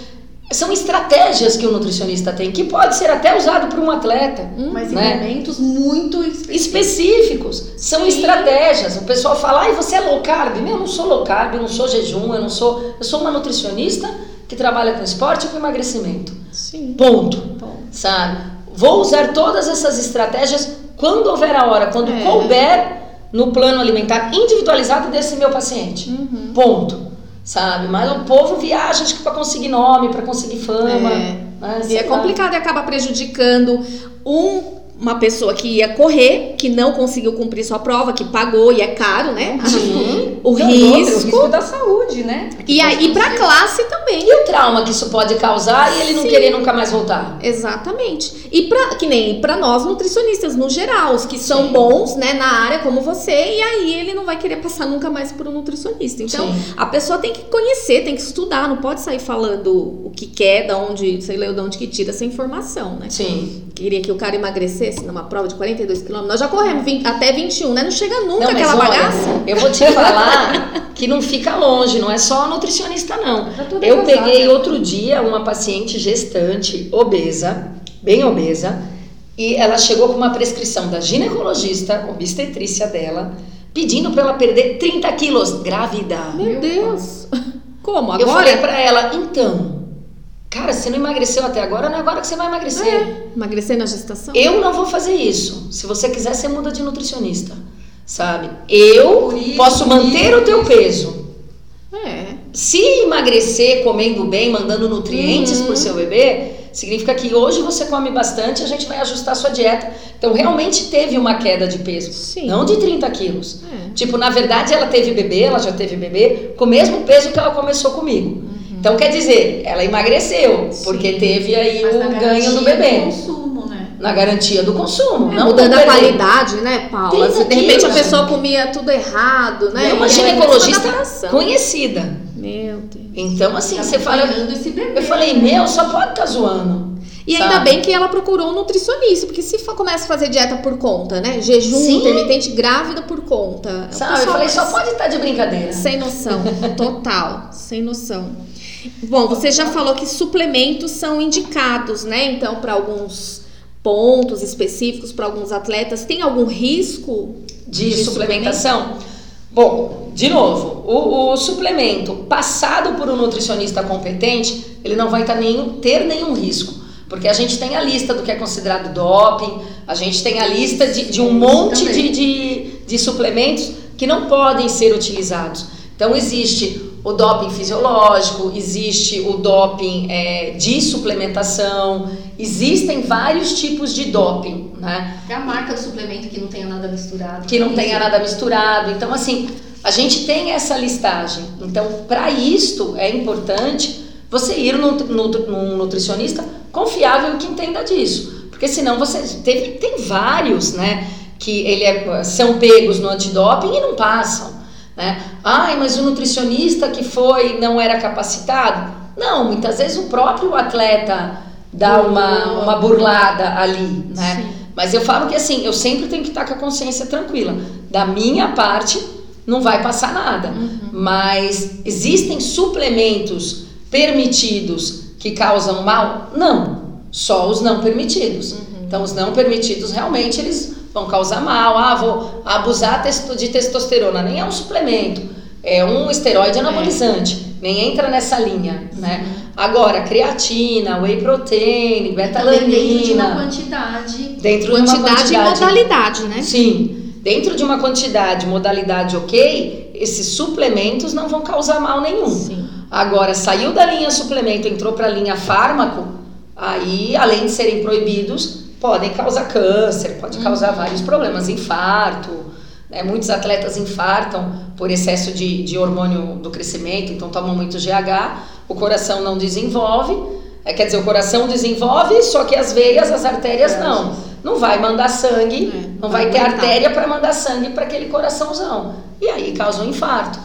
são estratégias que o nutricionista tem, que pode ser até usado por um atleta. Hum, mas né? elementos muito específicos. específicos. São Sim. estratégias. O pessoal fala, ai, você é low carb? Meu, eu não sou low carb, eu não sou jejum, eu não sou. Eu sou uma nutricionista que trabalha com esporte e com emagrecimento. Sim. Ponto. Ponto. Sabe? Vou usar todas essas estratégias quando houver a hora, quando é. couber no plano alimentar individualizado desse meu paciente. Uhum. Ponto sabe? Mas o povo viaja acho que para conseguir nome, para conseguir fama. É. Né? E é complicado e acaba prejudicando um uma pessoa que ia correr, que não conseguiu cumprir sua prova, que pagou e é caro, né? Sim. o, risco. o risco da saúde, né? E aí para classe também. E o trauma que isso pode causar e ele não Sim. querer nunca mais voltar. Exatamente. E para que nem para nós nutricionistas no geral, os que são Sim. bons, né, na área como você, e aí ele não vai querer passar nunca mais por um nutricionista. Então, Sim. a pessoa tem que conhecer, tem que estudar, não pode sair falando o que quer, da onde, sei lá, de onde que tira essa informação, né? Sim. Queria que o cara emagrecesse numa prova de 42 quilômetros. Nós já corremos 20, até 21, né? Não chega nunca não, aquela olha, bagaça. Eu vou te falar que não fica longe, não é só nutricionista, não. Eu peguei outro dia uma paciente gestante, obesa, bem obesa, e ela chegou com uma prescrição da ginecologista, obstetrícia dela, pedindo para ela perder 30 quilos grávida. Meu Deus! Como? Agora? Eu falei para ela, então, Cara, você não emagreceu até agora, não é agora que você vai emagrecer. É, emagrecer na gestação? Eu não vou fazer isso. Se você quiser, você muda de nutricionista. Sabe? Eu isso, posso manter isso, o teu peso. É. Se emagrecer comendo bem, mandando nutrientes uhum. pro seu bebê, significa que hoje você come bastante, a gente vai ajustar a sua dieta. Então, realmente teve uma queda de peso. Sim. Não de 30 quilos. É. Tipo, na verdade, ela teve bebê, ela já teve bebê, com o mesmo peso que ela começou comigo. Então, quer dizer, ela emagreceu, Sim. porque teve aí Mas o ganho do bebê. Consumo, né? Na garantia do consumo. É, não mudando a qualidade, né, Paula? Se de repente a pessoa comia tudo errado, né? É uma ginecologista conhecida. Meu Deus. Então, assim, tá você fala. Esse bebê, eu falei, meu, só pode estar tá zoando. E Sabe? ainda bem que ela procurou um nutricionista, porque se começa a fazer dieta por conta, né? Jejum Sim. intermitente grávida por conta. Sabe, eu falei, só pode estar tá de brincadeira. Sem noção, total, sem noção. Bom, você já falou que suplementos são indicados, né? Então, para alguns pontos específicos, para alguns atletas, tem algum risco de, de suplementação? Bom, de novo, o, o, suplemento passado por um nutricionista competente, ele não vai tá ter nenhum risco. Porque a gente tem a lista do que é considerado doping, a gente tem a lista de, de um monte de, de, de suplementos que não podem ser utilizados. Então, existe o doping fisiológico, existe o doping é, de suplementação, existem vários tipos de doping, né? É a marca do suplemento que não tenha nada misturado. Que não tenha nada misturado. Então, assim, a gente tem essa listagem. Então, para isto é importante você ir num, num nutricionista confiável que entenda disso. Porque senão você teve, tem vários, né? Que ele é, são pegos no antidoping e não passam. Né? Ai, mas o nutricionista que foi não era capacitado? Não, muitas vezes o próprio atleta dá uma, uma burlada ali, né? Sim. Mas eu falo que assim, eu sempre tenho que estar com a consciência tranquila. Da minha parte, não vai passar nada. Uhum. Mas existem suplementos permitidos que causam mal? Não. Só os não permitidos. Uhum. Então, os não permitidos realmente eles vão causar mal. Ah, vou abusar de testosterona. Nem é um suplemento, é um esteroide anabolizante. É. Nem entra nessa linha, né? Agora, creatina, whey protein, betalanina. Dentro de uma quantidade. Dentro quantidade de uma quantidade. e modalidade, né? Sim. Dentro de uma quantidade, modalidade ok, esses suplementos não vão causar mal nenhum. Sim. Agora, saiu da linha suplemento, entrou para a linha fármaco, aí, além de serem proibidos, podem causar câncer, pode causar uhum. vários problemas, infarto. Né? Muitos atletas infartam por excesso de, de hormônio do crescimento, então tomam muito GH, o coração não desenvolve. É, quer dizer, o coração desenvolve, só que as veias, as artérias não. não vai mandar sangue, é, não vai, vai ter artéria para mandar sangue para aquele coraçãozão. E aí causa um infarto.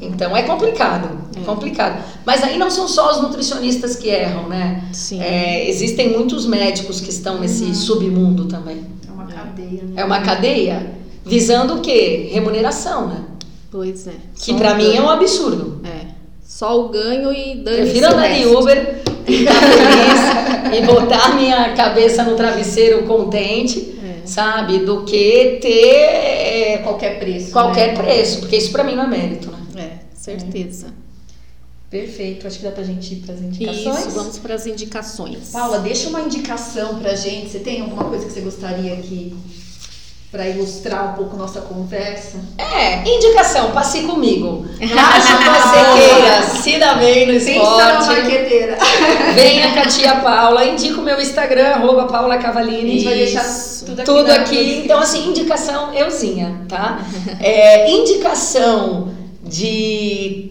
Então é complicado, é complicado. Mas aí não são só os nutricionistas que erram, né? Sim. É, existem muitos médicos que estão nesse uhum. submundo também. É uma cadeia, né? É uma cadeia visando o quê? Remuneração, né? Pois é. Que para mim é um absurdo. É. Só o ganho e dane Prefiro andar de Uber e estar feliz e botar minha cabeça no travesseiro contente, é. sabe? Do que ter é, qualquer preço. Qualquer né? preço, porque isso para mim não é mérito, né? Certeza. Perfeito, acho que dá pra gente ir para as indicações. Isso, vamos para as indicações. Paula, deixa uma indicação pra gente. Você tem alguma coisa que você gostaria que para ilustrar um pouco nossa conversa? É, indicação, passe comigo. Caso você queira se dar bem no esporte. marqueteira. Venha com a tia Paula, indica o meu Instagram, arroba Paula Cavalini. A gente vai deixar tudo aqui. Tudo aqui. Então, assim, indicação euzinha, tá? É, indicação de,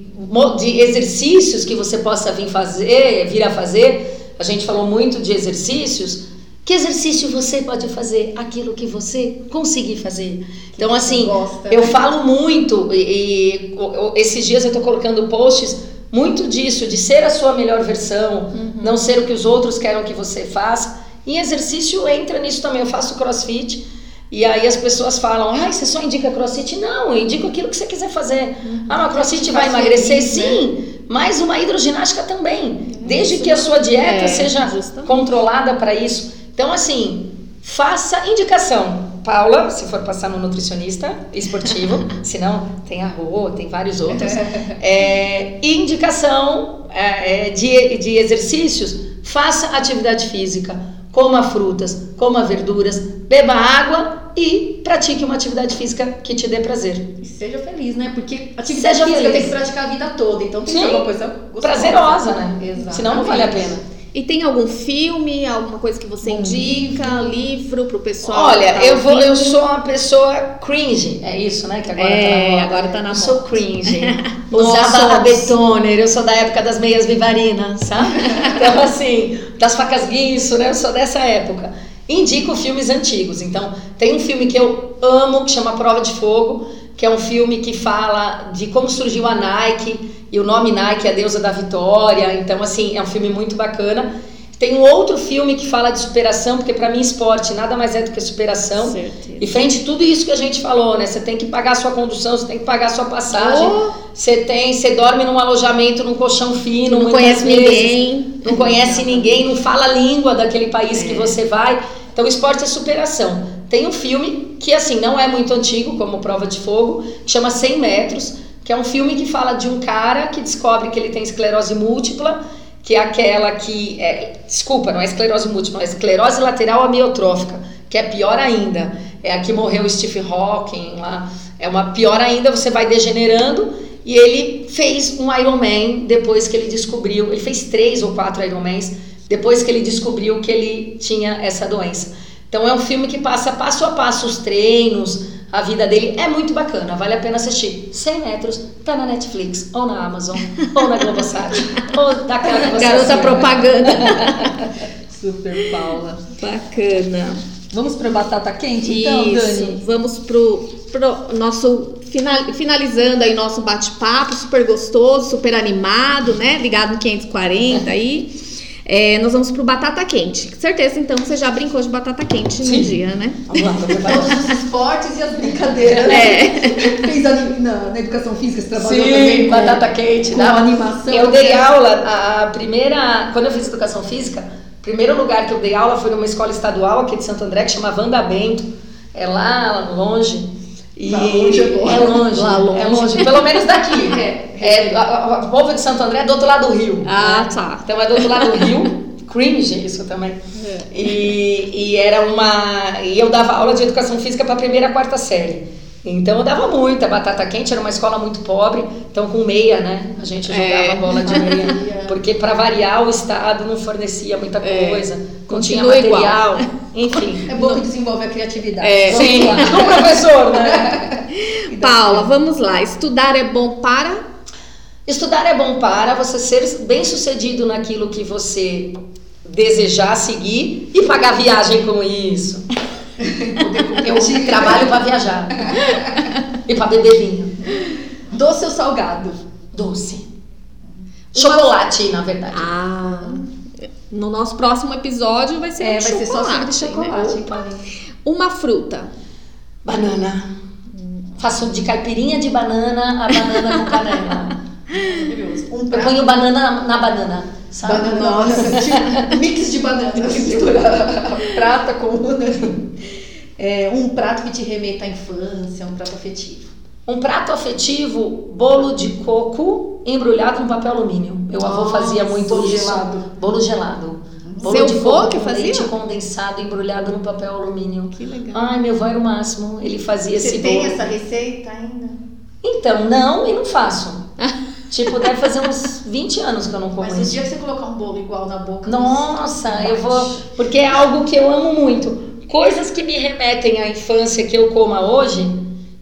de exercícios que você possa vir fazer, vir a fazer. A gente falou muito de exercícios. Que exercício você pode fazer? Aquilo que você conseguir fazer. Então, assim, gosta, eu né? falo muito, e, e, esses dias eu estou colocando posts muito disso, de ser a sua melhor versão, uhum. não ser o que os outros querem que você faça. E exercício entra nisso também. Eu faço crossfit. E aí as pessoas falam, ah, você só indica crossfit? Não, eu indico aquilo que você quiser fazer. Uhum. Ah, mas crossfit vai emagrecer? Feliz, Sim, né? mas uma hidroginástica também. Desde que a sua dieta é, seja justamente. controlada para isso. Então, assim, faça indicação. Paula, se for passar no nutricionista esportivo, se não, tem a Rô, tem vários outros. É, indicação é, de, de exercícios, faça atividade física coma frutas, coma verduras, beba água e pratique uma atividade física que te dê prazer. E seja feliz, né? Porque atividade seja física feliz. tem que praticar a vida toda, então tem que ser uma coisa gostosa. prazerosa, né? Exatamente. Senão não vale a pena. E tem algum filme, alguma coisa que você indica, livro pro pessoal? Olha, tá eu vou, eu sou uma pessoa cringe, é isso, né? Que agora é, tá na moda. agora tá na moda. Sou cringe. Usava a betoner, eu sou da época das meias vivarinas, sabe? então assim, das facas guinso, né? Eu sou dessa época. Indico filmes antigos. Então, tem um filme que eu amo que chama Prova de Fogo, que é um filme que fala de como surgiu a Nike e o nome Nike é a deusa da vitória. Então, assim, é um filme muito bacana. Tem um outro filme que fala de superação, porque para mim esporte nada mais é do que superação. Certeza. E frente a tudo isso que a gente falou, né? Você tem que pagar a sua condução, você tem que pagar a sua passagem. Oh. Você tem, você dorme num alojamento, num colchão fino, não conhece vezes, ninguém, não conhece ninguém, não fala a língua daquele país é. que você vai. Então, esporte é superação. Tem um filme que assim não é muito antigo, como Prova de Fogo, que chama 100 metros que é um filme que fala de um cara que descobre que ele tem esclerose múltipla, que é aquela que. É, desculpa, não é esclerose múltipla, é esclerose lateral amiotrófica, que é pior ainda. É a que morreu Steve Hawking lá. É uma pior ainda, você vai degenerando. E ele fez um Ironman depois que ele descobriu. Ele fez três ou quatro Ironmans depois que ele descobriu que ele tinha essa doença. Então é um filme que passa passo a passo os treinos, a vida dele é muito bacana, vale a pena assistir. 100 metros, tá na Netflix, ou na Amazon, ou na Globosat, ou daquela que você Garota assina. propaganda. Super Paula. Bacana. Vamos para batata quente então, Isso. Dani? Vamos pro, pro nosso final, finalizando aí nosso bate-papo, super gostoso, super animado, né? Ligado no 540 aí. É, nós vamos pro batata quente. Certeza, então, você já brincou de batata quente Sim. no dia, né? Vamos lá, Todos os esportes e as brincadeiras. É. Fez na, na, educação física, você trabalhou Sim, também com, batata quente. Com animação. Eu dei aula, a, a primeira... Quando eu fiz educação física, o primeiro lugar que eu dei aula foi numa escola estadual aqui de Santo André, que chama Vanda Bento. É lá longe. E tá longe é longe, Lá longe. É longe, pelo menos daqui. é, é, o povo de Santo André é do outro lado do rio. Ah, né? tá. Então é do outro lado do rio. Cringe isso também. É. E, e era uma. E eu dava aula de educação física para a primeira e quarta série. Então eu dava muita batata quente, era uma escola muito pobre, então com meia, né? A gente jogava é. bola de meia. Porque para variar o Estado não fornecia muita é. coisa, é. não tinha material, igual. enfim. É bom que desenvolve a criatividade. É. Sim, do professor, né? Paula, vamos lá. Estudar é bom para? Estudar é bom para você ser bem sucedido naquilo que você desejar seguir e pagar viagem com isso. Eu trabalho para viajar. e para beber vinho. Doce ou salgado? Doce. Chocolate, na verdade. Ah. No nosso próximo episódio vai ser é, vai ser só sobre chocolate. Né? Uma fruta. Banana. Faço de caipirinha de banana a banana com canela. Um Eu ponho banana na banana. Sabe? Banana, nossa, mix de bananas. Prata com é, um prato que te remeta à infância, um prato afetivo. Um prato afetivo, bolo de coco embrulhado no papel alumínio. Meu avô Nossa, fazia muito bolo isso. gelado. Bolo gelado. Bolo Seu de coco que fazia? leite condensado embrulhado no papel alumínio. Que legal. Ai, meu avô era o máximo. Ele fazia Você esse bolo. Você tem essa receita ainda? Então, não e não faço. Tipo, deve fazer uns 20 anos que eu não como Mas isso. no dia que você colocar um bolo igual na boca. Nossa, eu vou. Porque é algo que eu amo muito. Coisas que me remetem à infância que eu coma hoje,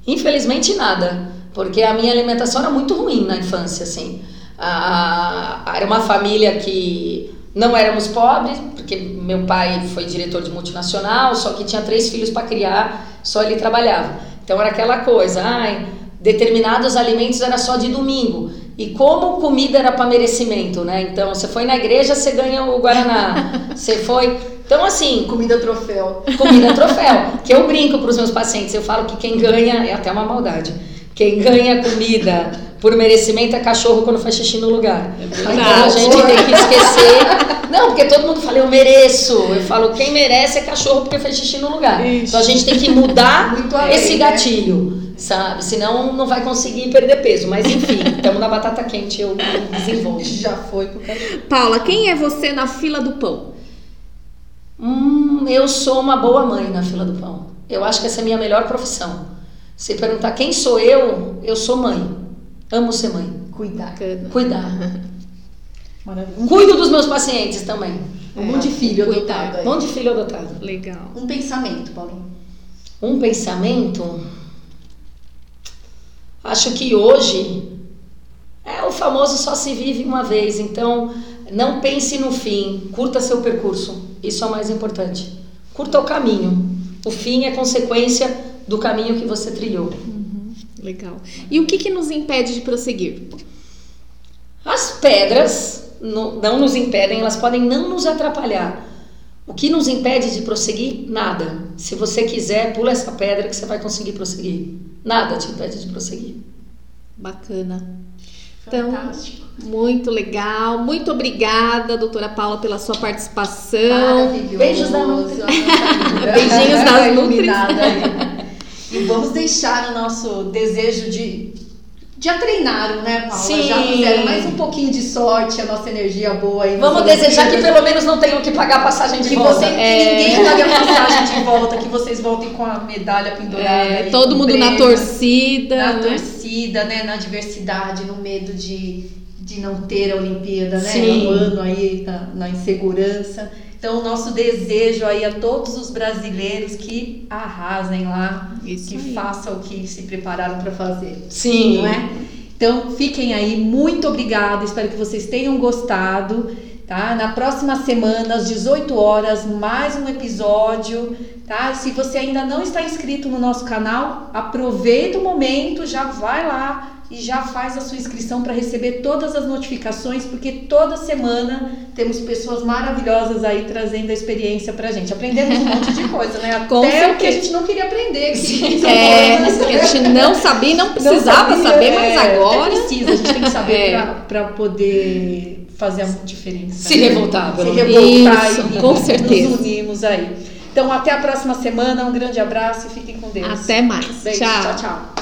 infelizmente nada. Porque a minha alimentação era muito ruim na infância, assim. Ah, era uma família que não éramos pobres, porque meu pai foi diretor de multinacional, só que tinha três filhos para criar, só ele trabalhava. Então era aquela coisa, ai, determinados alimentos era só de domingo. E como comida era para merecimento, né? Então, você foi na igreja, você ganha o Guaraná. Você foi. Então, assim. Comida troféu. Comida troféu. Que eu brinco para os meus pacientes. Eu falo que quem ganha. É até uma maldade. Quem ganha comida por merecimento é cachorro quando faz xixi no lugar. É então a gente tem que esquecer. Não, porque todo mundo fala, eu mereço. Eu falo, quem merece é cachorro porque faz xixi no lugar. Isso. Então a gente tem que mudar esse né? gatilho sabe? Senão não vai conseguir perder peso. Mas enfim, estamos na batata quente, eu desenvolvo. Já foi caminho. Paula, quem é você na fila do pão? Hum, eu sou uma boa mãe na fila do pão. Eu acho que essa é a minha melhor profissão. Se perguntar quem sou eu, eu sou mãe. Amo ser mãe. Cuidar. Cuidar. Maravilha. Cuido dos meus pacientes também. Um é, monte de filho adotado. Um monte de filho adotado. Legal. Um pensamento, Paulinho. Um pensamento? Acho que hoje é o famoso só se vive uma vez, então não pense no fim, curta seu percurso. Isso é o mais importante. Curta o caminho. O fim é consequência do caminho que você trilhou. Uhum, legal. E o que, que nos impede de prosseguir? As pedras não nos impedem, elas podem não nos atrapalhar. O que nos impede de prosseguir? Nada. Se você quiser, pula essa pedra que você vai conseguir prosseguir. Nada te impede de prosseguir. Bacana. Então, Fantástico. muito legal. Muito obrigada, doutora Paula, pela sua participação. Beijos da Nutri. Beijinhos da Nutri. E vamos deixar o nosso desejo de já treinaram, né, Paula? Sim. Já fizeram mais um pouquinho de sorte, a nossa energia boa aí. Vamos desejar que pelo menos não tenham que pagar a passagem de que volta. Você, é... Que ninguém pague a passagem de volta, que vocês voltem com a medalha pendurada. É, aí, todo mundo prêmio, na torcida. Na né? torcida, né? Na diversidade, no medo de, de não ter a Olimpíada, né? Sim. No ano aí, na, na insegurança. Então, nosso desejo aí a todos os brasileiros que arrasem lá, Isso que aí. façam o que se prepararam para fazer. Sim. Não é? Então, fiquem aí. Muito obrigada. Espero que vocês tenham gostado. Tá? Na próxima semana, às 18 horas, mais um episódio. Tá? Se você ainda não está inscrito no nosso canal, aproveita o momento, já vai lá e já faz a sua inscrição para receber todas as notificações, porque toda semana temos pessoas maravilhosas aí trazendo a experiência pra gente. Aprendemos um monte de coisa, né? Até Com o que a gente não queria aprender. Que é, que a gente não sabia, não precisava não sabia, saber, mas é, agora. precisa, a gente tem que saber é. para poder fazer a diferença. Se né? revoltar, Se revoltar Isso, e, com certeza. nos unimos aí. Então, até a próxima semana. Um grande abraço e fiquem com Deus. Até mais. Beijo, tchau, tchau. tchau.